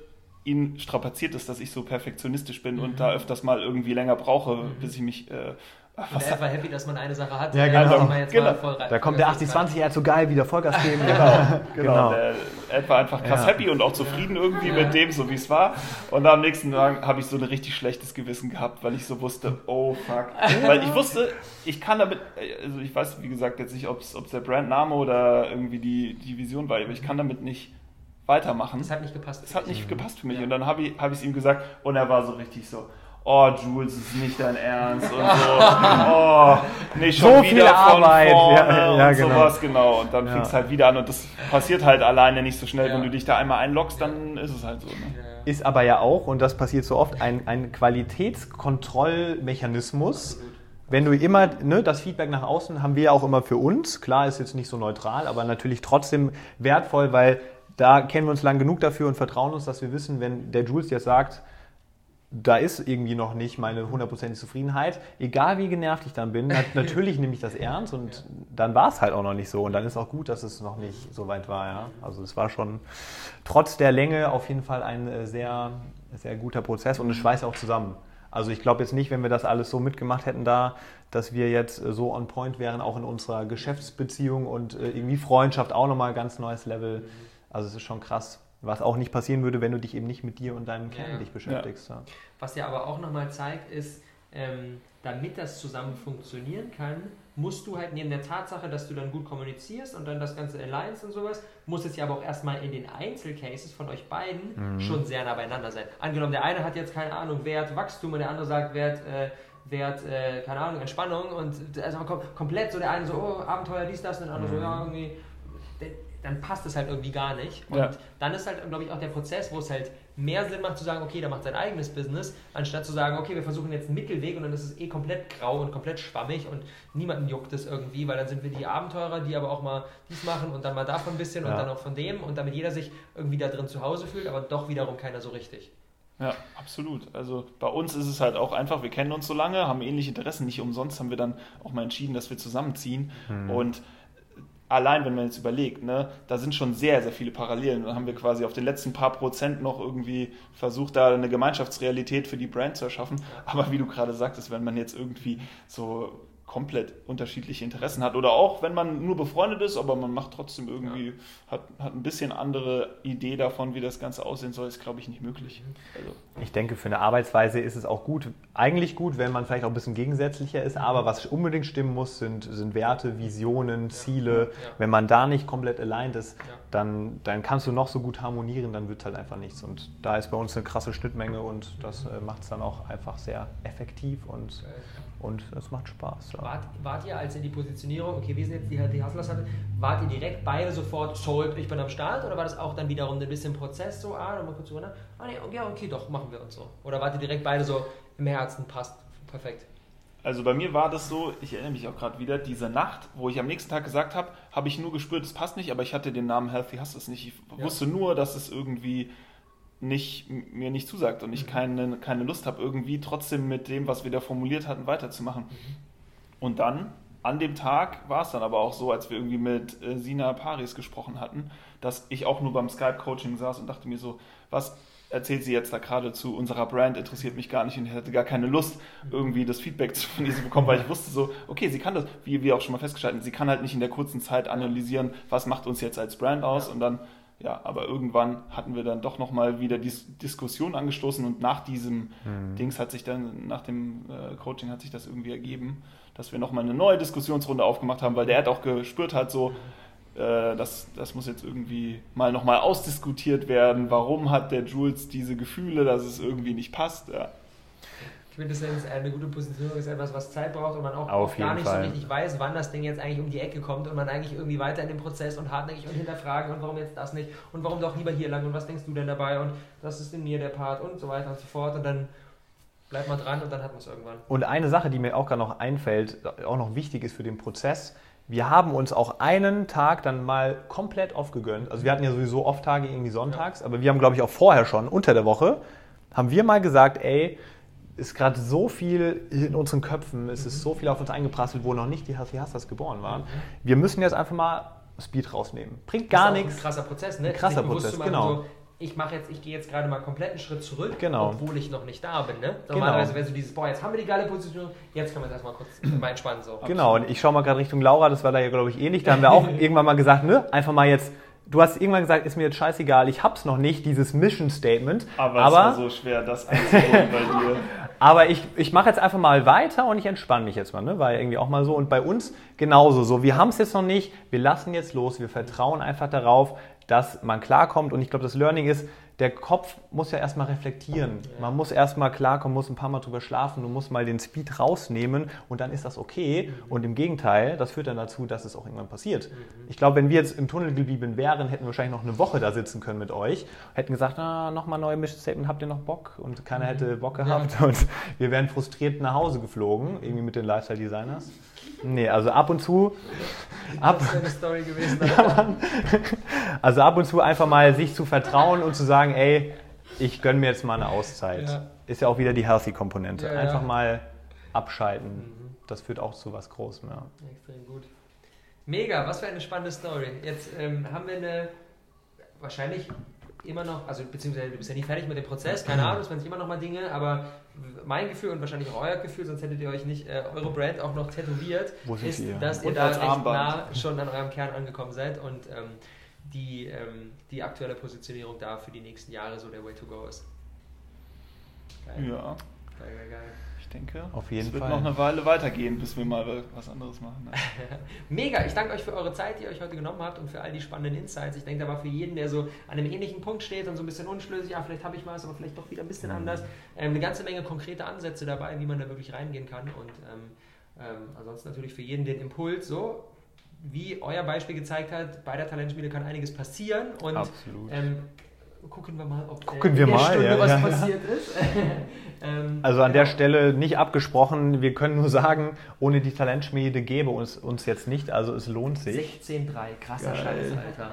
ihn strapaziert es, dass ich so perfektionistisch bin mhm. und da öfters mal irgendwie länger brauche, mhm. bis ich mich äh, und er war happy, dass man eine Sache hat. Ja, genau. genau. da kommt der 80-20, er hat so geil, wieder Vollgas geben. genau, genau. Der Ed war einfach krass ja. happy und auch zufrieden irgendwie ja. mit dem, so wie es war. Und am nächsten Tag habe ich so ein richtig schlechtes Gewissen gehabt, weil ich so wusste, oh fuck. weil ich wusste, ich kann damit, also ich weiß wie gesagt jetzt nicht, ob es der Brandname oder irgendwie die, die Vision war, aber ich kann damit nicht weitermachen. Es hat nicht gepasst. Es hat nicht gepasst für mich. Ja. Und dann habe ich es ihm gesagt und er war so richtig so, oh Jules, ist nicht dein Ernst und so, oh, nee, schon so wieder viel Arbeit. Ja, ja, und genau. sowas, genau. Und dann ja. fängst halt wieder an und das passiert halt alleine nicht so schnell. Ja. Wenn du dich da einmal einloggst, dann ist es halt so. Ne? Ist aber ja auch, und das passiert so oft, ein, ein Qualitätskontrollmechanismus. Wenn du immer, ne, das Feedback nach außen haben wir ja auch immer für uns. Klar, ist jetzt nicht so neutral, aber natürlich trotzdem wertvoll, weil da kennen wir uns lang genug dafür und vertrauen uns, dass wir wissen, wenn der Jules jetzt sagt, da ist irgendwie noch nicht meine hundertprozentige Zufriedenheit. Egal wie genervt ich dann bin, natürlich nehme ich das ernst und dann war es halt auch noch nicht so. Und dann ist auch gut, dass es noch nicht so weit war. Ja? Also es war schon trotz der Länge auf jeden Fall ein äh, sehr, sehr guter Prozess und es schweißt auch zusammen. Also ich glaube jetzt nicht, wenn wir das alles so mitgemacht hätten da, dass wir jetzt äh, so on point wären, auch in unserer Geschäftsbeziehung und äh, irgendwie Freundschaft auch nochmal ein ganz neues Level. Also es ist schon krass. Was auch nicht passieren würde, wenn du dich eben nicht mit dir und deinem Kern ja. dich beschäftigst. Ja. Was ja aber auch nochmal zeigt, ist, ähm, damit das zusammen funktionieren kann, musst du halt neben der Tatsache, dass du dann gut kommunizierst und dann das ganze Alliance und sowas, muss es ja aber auch erstmal in den Einzelcases von euch beiden mhm. schon sehr nah beieinander sein. Angenommen, der eine hat jetzt keine Ahnung, Wert Wachstum und der andere sagt Wert, äh, Wert äh, keine Ahnung, Entspannung und also komplett so der eine so, oh, Abenteuer, dies, das und der andere mhm. so, ja, irgendwie dann passt es halt irgendwie gar nicht. Und ja. dann ist halt, glaube ich, auch der Prozess, wo es halt mehr Sinn macht zu sagen, okay, der macht sein eigenes Business, anstatt zu sagen, okay, wir versuchen jetzt einen Mittelweg und dann ist es eh komplett grau und komplett schwammig und niemanden juckt es irgendwie, weil dann sind wir die Abenteurer, die aber auch mal dies machen und dann mal davon ein bisschen ja. und dann auch von dem und damit jeder sich irgendwie da drin zu Hause fühlt, aber doch wiederum keiner so richtig. Ja, absolut. Also bei uns ist es halt auch einfach, wir kennen uns so lange, haben ähnliche Interessen, nicht umsonst haben wir dann auch mal entschieden, dass wir zusammenziehen mhm. und allein wenn man jetzt überlegt, ne, da sind schon sehr, sehr viele Parallelen. Dann haben wir quasi auf den letzten paar Prozent noch irgendwie versucht, da eine Gemeinschaftsrealität für die Brand zu erschaffen. Aber wie du gerade sagtest, wenn man jetzt irgendwie so komplett unterschiedliche Interessen hat oder auch wenn man nur befreundet ist, aber man macht trotzdem irgendwie, ja. hat, hat ein bisschen andere Idee davon, wie das Ganze aussehen soll, ist glaube ich nicht möglich. Also. Ich denke, für eine Arbeitsweise ist es auch gut, eigentlich gut, wenn man vielleicht auch ein bisschen gegensätzlicher ist, aber was unbedingt stimmen muss, sind, sind Werte, Visionen, Ziele. Ja. Wenn man da nicht komplett aligned ist, dann, dann kannst du noch so gut harmonieren, dann wird halt einfach nichts. Und da ist bei uns eine krasse Schnittmenge und das äh, macht es dann auch einfach sehr effektiv und und es macht Spaß. Ja. Wart, wart, ihr, als ihr die Positionierung, okay, wir sind jetzt die, die Hustlers hatte, wart ihr direkt beide sofort sold, ich bin am Start oder war das auch dann wiederum ein bisschen Prozess so, ah, nochmal kurz runter, ah nee, okay, okay, doch, machen wir uns so. Oder wart ihr direkt beide so im Herzen, passt, perfekt. Also bei mir war das so, ich erinnere mich auch gerade wieder, diese Nacht, wo ich am nächsten Tag gesagt habe, habe ich nur gespürt, es passt nicht, aber ich hatte den Namen Healthy Hustlers nicht. Ich ja. wusste nur, dass es irgendwie nicht, mir nicht zusagt und ich mhm. keine, keine Lust habe, irgendwie trotzdem mit dem, was wir da formuliert hatten, weiterzumachen. Mhm. Und dann, an dem Tag, war es dann aber auch so, als wir irgendwie mit äh, Sina Paris gesprochen hatten, dass ich auch nur beim Skype-Coaching saß und dachte mir so, was erzählt sie jetzt da gerade zu unserer Brand, interessiert mich gar nicht und ich hatte gar keine Lust, irgendwie das Feedback von ihr zu bekommen, weil ich wusste so, okay, sie kann das, wie wir auch schon mal festgestellt haben, sie kann halt nicht in der kurzen Zeit analysieren, was macht uns jetzt als Brand aus und dann ja, aber irgendwann hatten wir dann doch nochmal wieder die Diskussion angestoßen und nach diesem mhm. Dings hat sich dann, nach dem äh, Coaching hat sich das irgendwie ergeben, dass wir nochmal eine neue Diskussionsrunde aufgemacht haben, weil der hat auch gespürt hat, so, äh, das, das muss jetzt irgendwie mal nochmal ausdiskutiert werden. Warum hat der Jules diese Gefühle, dass es irgendwie nicht passt? Ja. Quintessenz, eine gute Positionierung ist etwas, was Zeit braucht und man auch, auch gar nicht Fall. so richtig weiß, wann das Ding jetzt eigentlich um die Ecke kommt und man eigentlich irgendwie weiter in dem Prozess und hartnäckig und hinterfragen und warum jetzt das nicht und warum doch lieber hier lang und was denkst du denn dabei und das ist in mir der Part und so weiter und so fort und dann bleibt man dran und dann hat man es irgendwann. Und eine Sache, die mir auch gerade noch einfällt, auch noch wichtig ist für den Prozess, wir haben uns auch einen Tag dann mal komplett aufgegönnt. Also wir hatten ja sowieso oft Tage irgendwie sonntags, aber wir haben glaube ich auch vorher schon unter der Woche haben wir mal gesagt, ey, ist gerade so viel in unseren Köpfen, es ist so viel auf uns eingeprasselt, wo noch nicht die Hustlers geboren waren. Mhm. Wir müssen jetzt einfach mal Speed rausnehmen. Bringt gar nichts. Ein krasser Prozess, ne? Ein krasser Prozess, genau. So, ich mache jetzt, ich gehe jetzt gerade mal komplett einen Schritt zurück, genau. obwohl ich noch nicht da bin. Ne? Genau. Normalerweise genau. wäre so dieses, boah, jetzt haben wir die geile Position, jetzt können wir das erstmal kurz mal entspannen. So. Genau, und ich schaue mal gerade Richtung Laura, das war da ja, glaube ich, ähnlich. Da haben wir auch irgendwann mal gesagt, ne, einfach mal jetzt du hast irgendwann gesagt, ist mir jetzt scheißegal, ich hab's noch nicht, dieses Mission Statement. Aber, aber es war so schwer, das einzuholen bei dir. Aber ich, ich mache jetzt einfach mal weiter und ich entspanne mich jetzt mal, ne? war ja irgendwie auch mal so. Und bei uns genauso so. Wir haben es jetzt noch nicht, wir lassen jetzt los, wir vertrauen einfach darauf, dass man klarkommt. Und ich glaube, das Learning ist, der Kopf muss ja erstmal reflektieren. Man muss erstmal klarkommen, muss ein paar Mal drüber schlafen, du musst mal den Speed rausnehmen und dann ist das okay. Und im Gegenteil, das führt dann dazu, dass es auch irgendwann passiert. Ich glaube, wenn wir jetzt im Tunnel geblieben wären, hätten wir wahrscheinlich noch eine Woche da sitzen können mit euch, hätten gesagt, ah, nochmal neue Mission Statement, habt ihr noch Bock? Und keiner hätte Bock gehabt und wir wären frustriert nach Hause geflogen, irgendwie mit den Lifestyle Designers. Nee, also ab und zu. Ab, das ist eine Story gewesen. Ja, also ab und zu einfach mal sich zu vertrauen und zu sagen, ey, ich gönne mir jetzt mal eine Auszeit. Ja. Ist ja auch wieder die Healthy-Komponente. Ja, einfach mal abschalten. Mhm. Das führt auch zu was Großem. Ja. Extrem gut. Mega, was für eine spannende Story. Jetzt ähm, haben wir eine wahrscheinlich immer noch, also beziehungsweise du bist ja nie fertig mit dem Prozess, keine Ahnung, es werden sich immer noch mal Dinge, aber mein Gefühl und wahrscheinlich auch euer Gefühl, sonst hättet ihr euch nicht äh, eure Brand auch noch tätowiert, ist, ihr? dass ihr und da recht nah schon an eurem Kern angekommen seid und ähm, die, ähm, die aktuelle Positionierung da für die nächsten Jahre so der Way to go ist. Geil. Ja. Geil, geil, geil denke, auf jeden es wird Fall. noch eine Weile weitergehen, bis wir mal was anderes machen. Ne? Mega, ich danke euch für eure Zeit, die ihr euch heute genommen habt und für all die spannenden Insights. Ich denke, da war für jeden, der so an einem ähnlichen Punkt steht und so ein bisschen unschlüssig, ja, vielleicht habe ich was, aber vielleicht doch wieder ein bisschen mhm. anders, ähm, eine ganze Menge konkrete Ansätze dabei, wie man da wirklich reingehen kann. Und ähm, ähm, ansonsten natürlich für jeden den Impuls, so wie euer Beispiel gezeigt hat, bei der Talentschmiede kann einiges passieren und ähm, gucken wir mal, ob gucken wir mal, Stunde ja, was ja, passiert ja. ist. ähm, also an genau. der Stelle nicht abgesprochen, wir können nur sagen, ohne die Talentschmiede gäbe uns, uns jetzt nicht, also es lohnt sich. 16,3, krasser Geil. Scheiß, Alter.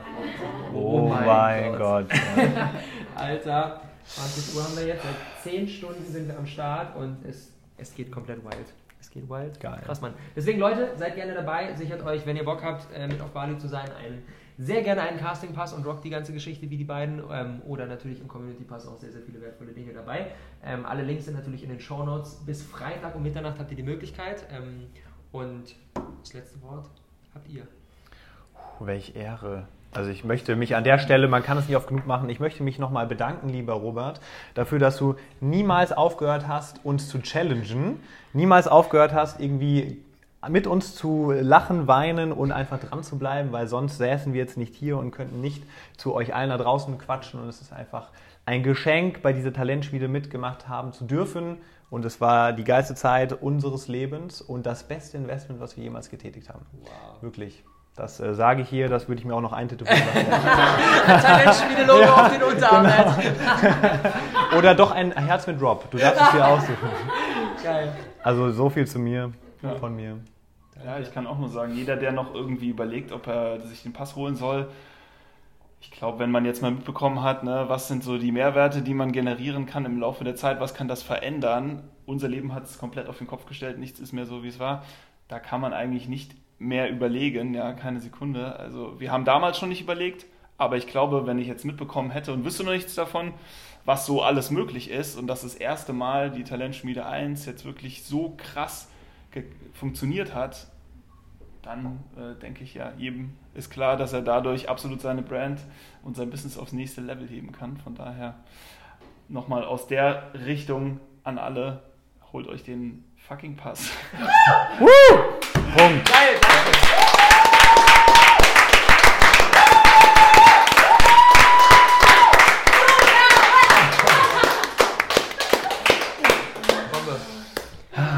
Oh, oh mein, mein Gott. Gott Alter, 20 Uhr haben wir jetzt, seit 10 Stunden sind wir am Start und es, es geht komplett wild. Es geht wild. Geil. Krass, Mann. Deswegen, Leute, seid gerne dabei. Sichert euch, wenn ihr Bock habt, äh, mit auf Bali zu sein, einen sehr gerne einen Casting-Pass und rockt die ganze Geschichte wie die beiden. Ähm, oder natürlich im Community-Pass auch sehr, sehr viele wertvolle Dinge dabei. Ähm, alle Links sind natürlich in den Show Notes. Bis Freitag um Mitternacht habt ihr die Möglichkeit. Ähm, und das letzte Wort habt ihr. Welch Ehre. Also ich möchte mich an der Stelle, man kann es nicht oft genug machen, ich möchte mich nochmal bedanken, lieber Robert, dafür, dass du niemals aufgehört hast, uns zu challengen, niemals aufgehört hast, irgendwie mit uns zu lachen, weinen und einfach dran zu bleiben, weil sonst säßen wir jetzt nicht hier und könnten nicht zu euch allen da draußen quatschen. Und es ist einfach ein Geschenk, bei dieser Talentschmiede mitgemacht haben zu dürfen. Und es war die geilste Zeit unseres Lebens und das beste Investment, was wir jemals getätigt haben. Wow. Wirklich. Das äh, sage ich hier, das würde ich mir auch noch eintätowieren lassen. Talentschmiede-Logo ja, auf den Unterarm. Genau. Oder doch ein Herz mit Drop. Du darfst es dir aussuchen. Geil. Also so viel zu mir, ja. von mir. Ja, ich kann auch nur sagen, jeder, der noch irgendwie überlegt, ob er sich den Pass holen soll, ich glaube, wenn man jetzt mal mitbekommen hat, ne, was sind so die Mehrwerte, die man generieren kann im Laufe der Zeit, was kann das verändern? Unser Leben hat es komplett auf den Kopf gestellt, nichts ist mehr so, wie es war. Da kann man eigentlich nicht mehr überlegen, ja, keine Sekunde. Also wir haben damals schon nicht überlegt, aber ich glaube, wenn ich jetzt mitbekommen hätte und wüsste noch nichts davon, was so alles möglich ist und dass das erste Mal die Talentschmiede 1 jetzt wirklich so krass funktioniert hat, dann äh, denke ich ja, jedem ist klar, dass er dadurch absolut seine Brand und sein Business aufs nächste Level heben kann. Von daher nochmal aus der Richtung an alle, holt euch den fucking Pass. Punkt. Geil, danke.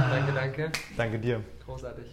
Danke, danke. Danke dir. Großartig.